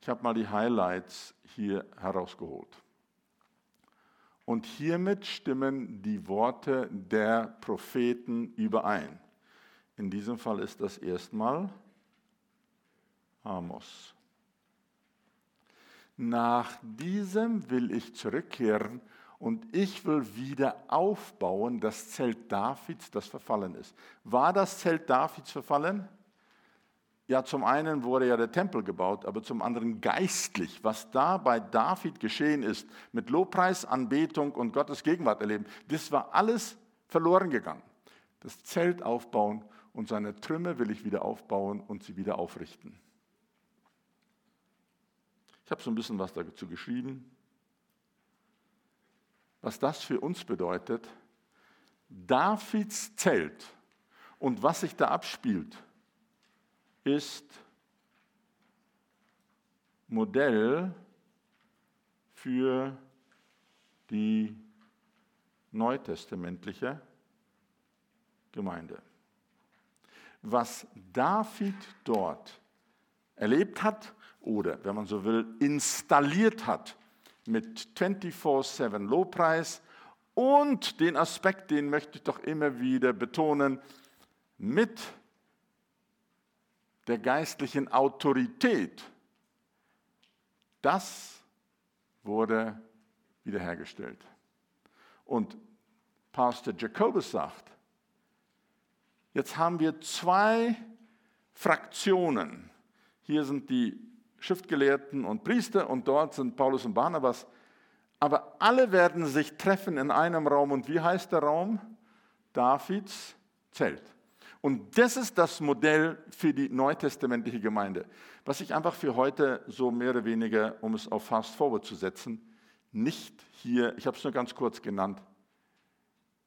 Ich habe mal die Highlights hier herausgeholt. Und hiermit stimmen die Worte der Propheten überein. In diesem Fall ist das erstmal Amos. Nach diesem will ich zurückkehren und ich will wieder aufbauen das Zelt Davids, das verfallen ist. War das Zelt Davids verfallen? ja, zum einen wurde ja der Tempel gebaut, aber zum anderen geistlich, was da bei David geschehen ist, mit Lobpreis, Anbetung und Gottes Gegenwart erleben, das war alles verloren gegangen. Das Zelt aufbauen und seine Trümmer will ich wieder aufbauen und sie wieder aufrichten. Ich habe so ein bisschen was dazu geschrieben. Was das für uns bedeutet, Davids Zelt und was sich da abspielt, ist Modell für die neutestamentliche Gemeinde. Was David dort erlebt hat oder, wenn man so will, installiert hat mit 24-7 Lobpreis und den Aspekt, den möchte ich doch immer wieder betonen, mit der geistlichen Autorität, das wurde wiederhergestellt. Und Pastor Jacobus sagt, jetzt haben wir zwei Fraktionen. Hier sind die Schriftgelehrten und Priester und dort sind Paulus und Barnabas. Aber alle werden sich treffen in einem Raum. Und wie heißt der Raum? Davids Zelt. Und das ist das Modell für die neutestamentliche Gemeinde. Was ich einfach für heute so mehr oder weniger, um es auf Fast Forward zu setzen, nicht hier, ich habe es nur ganz kurz genannt.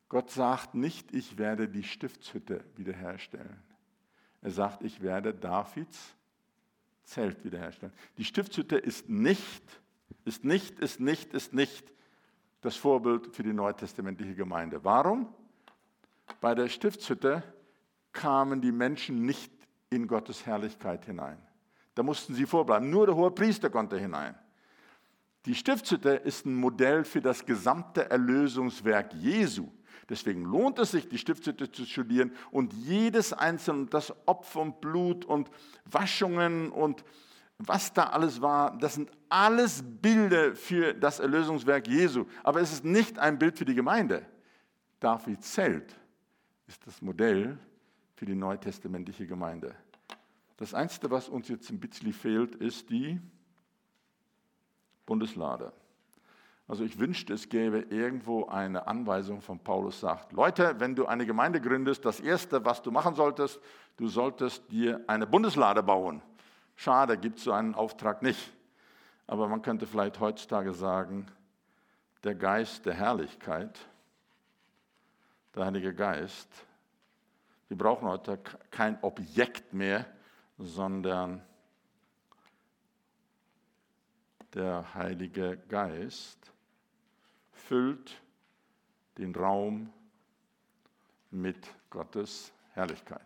Gott sagt nicht, ich werde die Stiftshütte wiederherstellen. Er sagt, ich werde Davids Zelt wiederherstellen. Die Stiftshütte ist nicht, ist nicht, ist nicht, ist nicht das Vorbild für die neutestamentliche Gemeinde. Warum? Bei der Stiftshütte kamen die Menschen nicht in Gottes Herrlichkeit hinein. Da mussten sie vorbleiben. Nur der hohe Priester konnte hinein. Die Stiftshütte ist ein Modell für das gesamte Erlösungswerk Jesu. Deswegen lohnt es sich, die Stiftshütte zu studieren und jedes einzelne, das Opfer und Blut und Waschungen und was da alles war, das sind alles Bilder für das Erlösungswerk Jesu. Aber es ist nicht ein Bild für die Gemeinde. Davids Zelt ist das Modell für die neutestamentliche Gemeinde. Das Einzige, was uns jetzt ein bisschen fehlt, ist die Bundeslade. Also ich wünschte, es gäbe irgendwo eine Anweisung von Paulus, sagt, Leute, wenn du eine Gemeinde gründest, das Erste, was du machen solltest, du solltest dir eine Bundeslade bauen. Schade, gibt so einen Auftrag nicht. Aber man könnte vielleicht heutzutage sagen, der Geist der Herrlichkeit, der Heilige Geist, wir brauchen heute kein Objekt mehr, sondern der Heilige Geist füllt den Raum mit Gottes Herrlichkeit.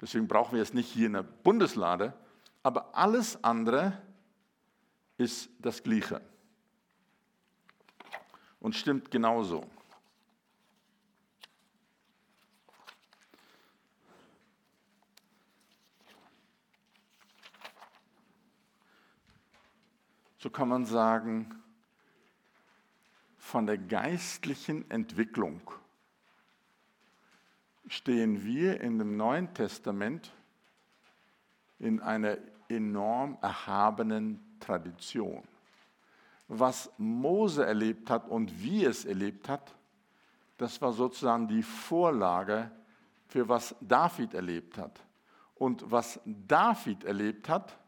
Deswegen brauchen wir jetzt nicht hier eine Bundeslade, aber alles andere ist das Gleiche und stimmt genauso. so kann man sagen, von der geistlichen Entwicklung stehen wir in dem Neuen Testament in einer enorm erhabenen Tradition. Was Mose erlebt hat und wie es erlebt hat, das war sozusagen die Vorlage für was David erlebt hat. Und was David erlebt hat,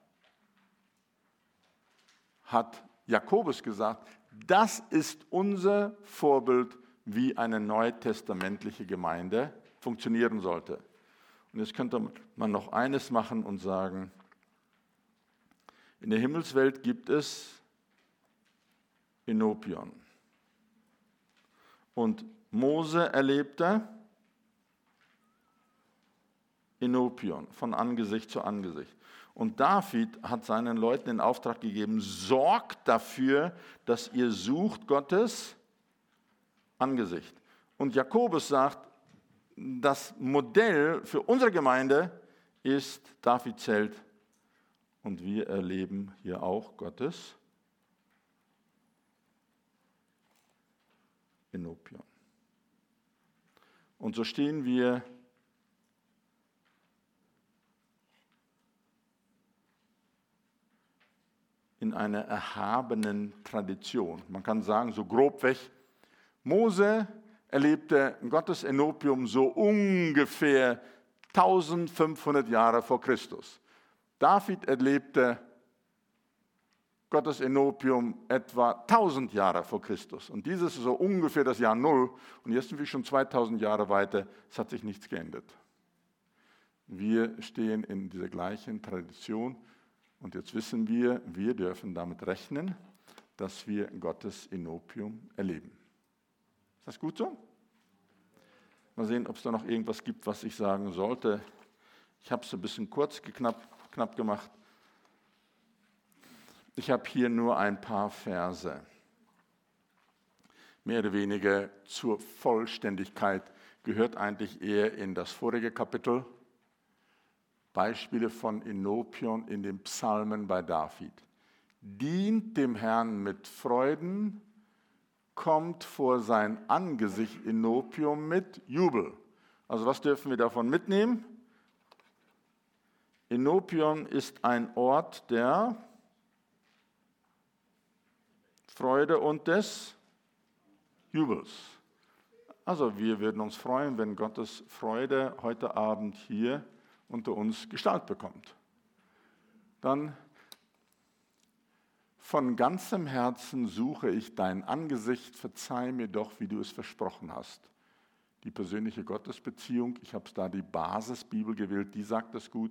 hat Jakobus gesagt, das ist unser Vorbild, wie eine neutestamentliche Gemeinde funktionieren sollte. Und jetzt könnte man noch eines machen und sagen, in der Himmelswelt gibt es Enopion. Und Mose erlebte Enopion von Angesicht zu Angesicht. Und David hat seinen Leuten den Auftrag gegeben, sorgt dafür, dass ihr sucht Gottes Angesicht. Und Jakobus sagt, das Modell für unsere Gemeinde ist David Zelt. Und wir erleben hier auch Gottes Enopion. Und so stehen wir in einer erhabenen Tradition. Man kann sagen, so grob weg, Mose erlebte Gottes Enopium so ungefähr 1500 Jahre vor Christus. David erlebte Gottes Enopium etwa 1000 Jahre vor Christus. Und dieses ist so ungefähr das Jahr Null. Und jetzt sind wir schon 2000 Jahre weiter. Es hat sich nichts geändert. Wir stehen in dieser gleichen Tradition. Und jetzt wissen wir, wir dürfen damit rechnen, dass wir Gottes Enopium erleben. Ist das gut so? Mal sehen, ob es da noch irgendwas gibt, was ich sagen sollte. Ich habe es ein bisschen kurz geknapp, knapp gemacht. Ich habe hier nur ein paar Verse. Mehr oder weniger zur Vollständigkeit gehört eigentlich eher in das vorige Kapitel. Beispiele von Enopion in den Psalmen bei David. Dient dem Herrn mit Freuden, kommt vor sein Angesicht Enopium mit Jubel. Also was dürfen wir davon mitnehmen? Enopion ist ein Ort der Freude und des Jubels. Also wir würden uns freuen, wenn Gottes Freude heute Abend hier unter uns Gestalt bekommt. Dann von ganzem Herzen suche ich dein Angesicht, verzeih mir doch, wie du es versprochen hast. Die persönliche Gottesbeziehung, ich habe da die Basisbibel gewählt, die sagt das gut.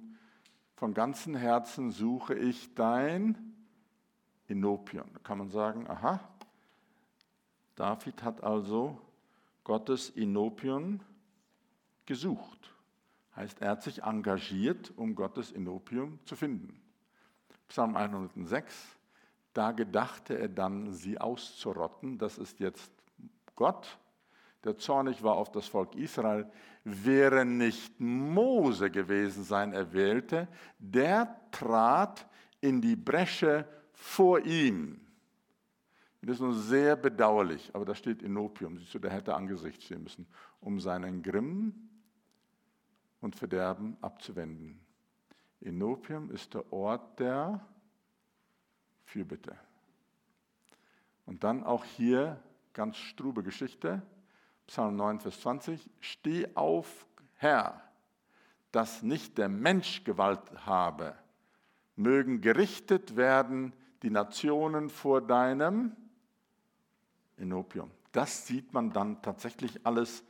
Von ganzem Herzen suche ich dein Enopion. Da kann man sagen, aha, David hat also Gottes Enopion gesucht. Heißt, er hat sich engagiert, um Gottes Enopium zu finden. Psalm 106, da gedachte er dann, sie auszurotten. Das ist jetzt Gott, der zornig war auf das Volk Israel. Wäre nicht Mose gewesen sein Erwählte, der trat in die Bresche vor ihm. Das ist nur sehr bedauerlich, aber da steht Inopium. Siehst du, der hätte Angesicht stehen müssen, um seinen Grimm und Verderben abzuwenden. Inopium ist der Ort der Fürbitte. Und dann auch hier ganz strube Geschichte, Psalm 9, Vers 20. Steh auf, Herr, dass nicht der Mensch Gewalt habe, mögen gerichtet werden die Nationen vor deinem Enopium. Das sieht man dann tatsächlich alles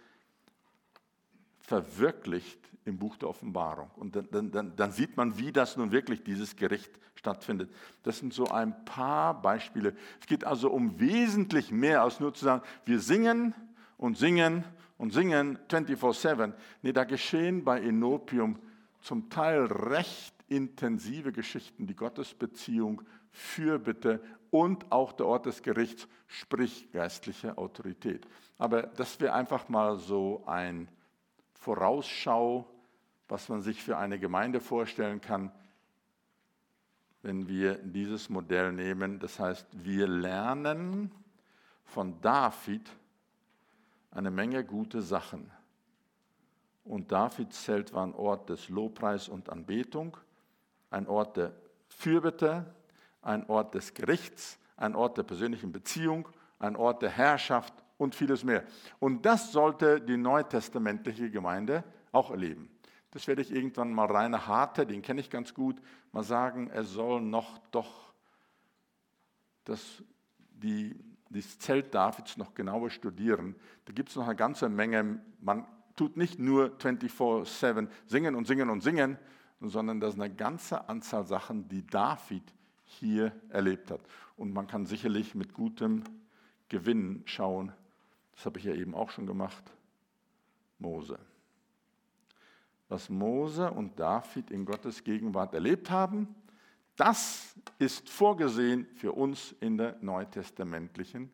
verwirklicht im Buch der Offenbarung. Und dann, dann, dann, sieht man, wie das nun wirklich, dieses Gericht stattfindet. Das sind so ein paar Beispiele. Es geht also um wesentlich mehr als nur zu sagen, wir singen und singen und singen 24-7. Nee, da geschehen bei Enopium zum Teil recht intensive Geschichten, die Gottesbeziehung Fürbitte und auch der Ort des Gerichts, sprich geistliche Autorität. Aber das wäre einfach mal so ein Vorausschau, was man sich für eine Gemeinde vorstellen kann, wenn wir dieses Modell nehmen. Das heißt, wir lernen von David eine Menge gute Sachen. Und Davids Zelt war ein Ort des Lobpreis und Anbetung, ein Ort der Fürbitte, ein Ort des Gerichts, ein Ort der persönlichen Beziehung, ein Ort der Herrschaft und vieles mehr. Und das sollte die neutestamentliche Gemeinde auch erleben. Das werde ich irgendwann mal Rainer Harte, den kenne ich ganz gut, mal sagen, er soll noch doch das, die, das Zelt Davids noch genauer studieren. Da gibt es noch eine ganze Menge, man tut nicht nur 24-7 singen und singen und singen, sondern das ist eine ganze Anzahl Sachen, die David hier erlebt hat. Und man kann sicherlich mit gutem Gewinn schauen, das habe ich ja eben auch schon gemacht, Mose. Was Mose und David in Gottes Gegenwart erlebt haben, das ist vorgesehen für uns in der neutestamentlichen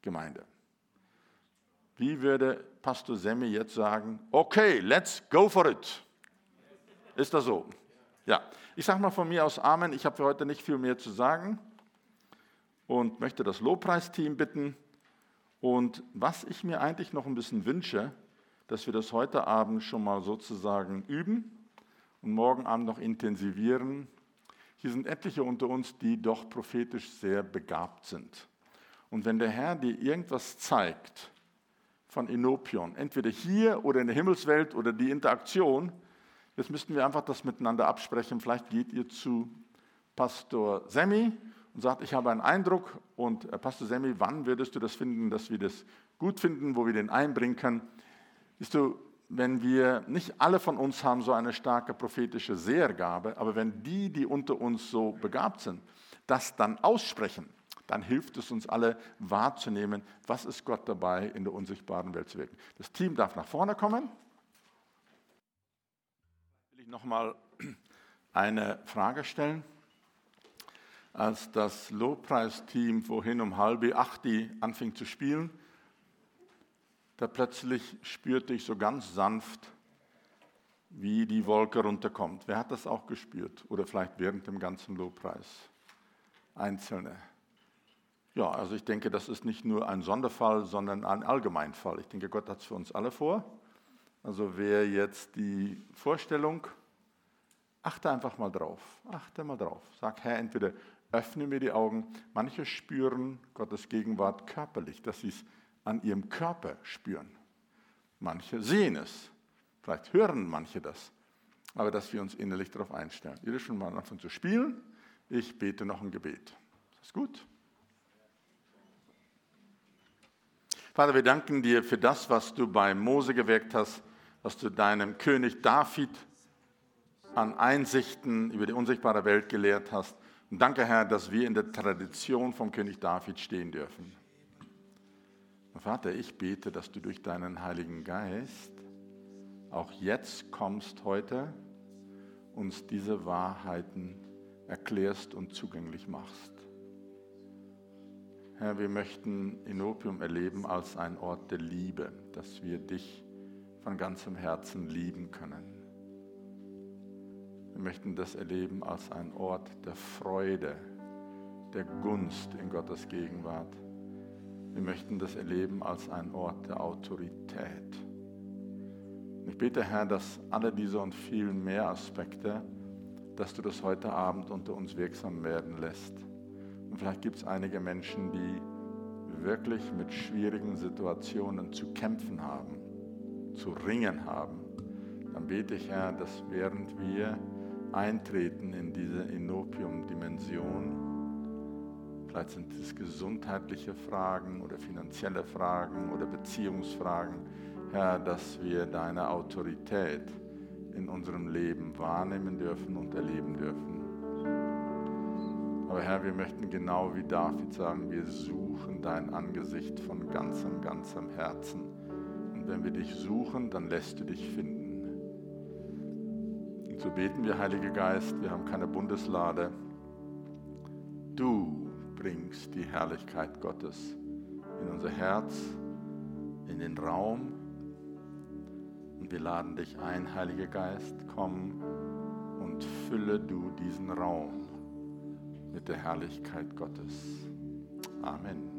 Gemeinde. Wie würde Pastor Semmi jetzt sagen, okay, let's go for it. Ist das so? Ja, ich sage mal von mir aus Amen. Ich habe für heute nicht viel mehr zu sagen und möchte das Lobpreisteam bitten. Und was ich mir eigentlich noch ein bisschen wünsche, dass wir das heute Abend schon mal sozusagen üben und morgen Abend noch intensivieren. hier sind etliche unter uns, die doch prophetisch sehr begabt sind. Und wenn der Herr dir irgendwas zeigt von Inopion, entweder hier oder in der Himmelswelt oder die Interaktion, jetzt müssten wir einfach das miteinander absprechen. Vielleicht geht ihr zu Pastor Semmi und sagt, ich habe einen Eindruck und äh, Pastor Semmi, wann würdest du das finden, dass wir das gut finden, wo wir den einbringen können? Siehst du, wenn wir, nicht alle von uns haben so eine starke prophetische Sehergabe, aber wenn die, die unter uns so begabt sind, das dann aussprechen, dann hilft es uns alle wahrzunehmen, was ist Gott dabei, in der unsichtbaren Welt zu wirken. Das Team darf nach vorne kommen. Will ich nochmal eine Frage stellen als das Lobpreisteam vorhin um halb acht anfing zu spielen, da plötzlich spürte ich so ganz sanft, wie die Wolke runterkommt. Wer hat das auch gespürt? Oder vielleicht während dem ganzen Lobpreis? Einzelne. Ja, also ich denke, das ist nicht nur ein Sonderfall, sondern ein Allgemeinfall. Ich denke, Gott hat es für uns alle vor. Also wer jetzt die Vorstellung, achte einfach mal drauf, achte mal drauf. Sag, Herr, entweder öffne mir die Augen. Manche spüren Gottes Gegenwart körperlich, dass sie es an ihrem Körper spüren. Manche sehen es. Vielleicht hören manche das. Aber dass wir uns innerlich darauf einstellen. Ihr schon mal anfangen zu spielen. Ich bete noch ein Gebet. Ist das gut? Vater, wir danken dir für das, was du bei Mose gewirkt hast, was du deinem König David an Einsichten über die unsichtbare Welt gelehrt hast. Und danke, Herr, dass wir in der Tradition vom König David stehen dürfen. Vater, ich bete, dass du durch deinen Heiligen Geist auch jetzt kommst heute, uns diese Wahrheiten erklärst und zugänglich machst. Herr, wir möchten Inopium erleben als ein Ort der Liebe, dass wir dich von ganzem Herzen lieben können. Wir möchten das erleben als ein Ort der Freude, der Gunst in Gottes Gegenwart. Wir möchten das erleben als ein Ort der Autorität. Ich bete, Herr, dass alle diese und viel mehr Aspekte, dass du das heute Abend unter uns wirksam werden lässt. Und vielleicht gibt es einige Menschen, die wirklich mit schwierigen Situationen zu kämpfen haben, zu ringen haben. Dann bete ich, Herr, dass während wir eintreten in diese Inopium-Dimension. Vielleicht sind es gesundheitliche Fragen oder finanzielle Fragen oder Beziehungsfragen. Herr, dass wir deine Autorität in unserem Leben wahrnehmen dürfen und erleben dürfen. Aber Herr, wir möchten genau wie David sagen, wir suchen dein Angesicht von ganzem, ganzem Herzen. Und wenn wir dich suchen, dann lässt du dich finden. So beten wir, Heiliger Geist, wir haben keine Bundeslade. Du bringst die Herrlichkeit Gottes in unser Herz, in den Raum. Und wir laden dich ein, Heiliger Geist, komm und fülle du diesen Raum mit der Herrlichkeit Gottes. Amen.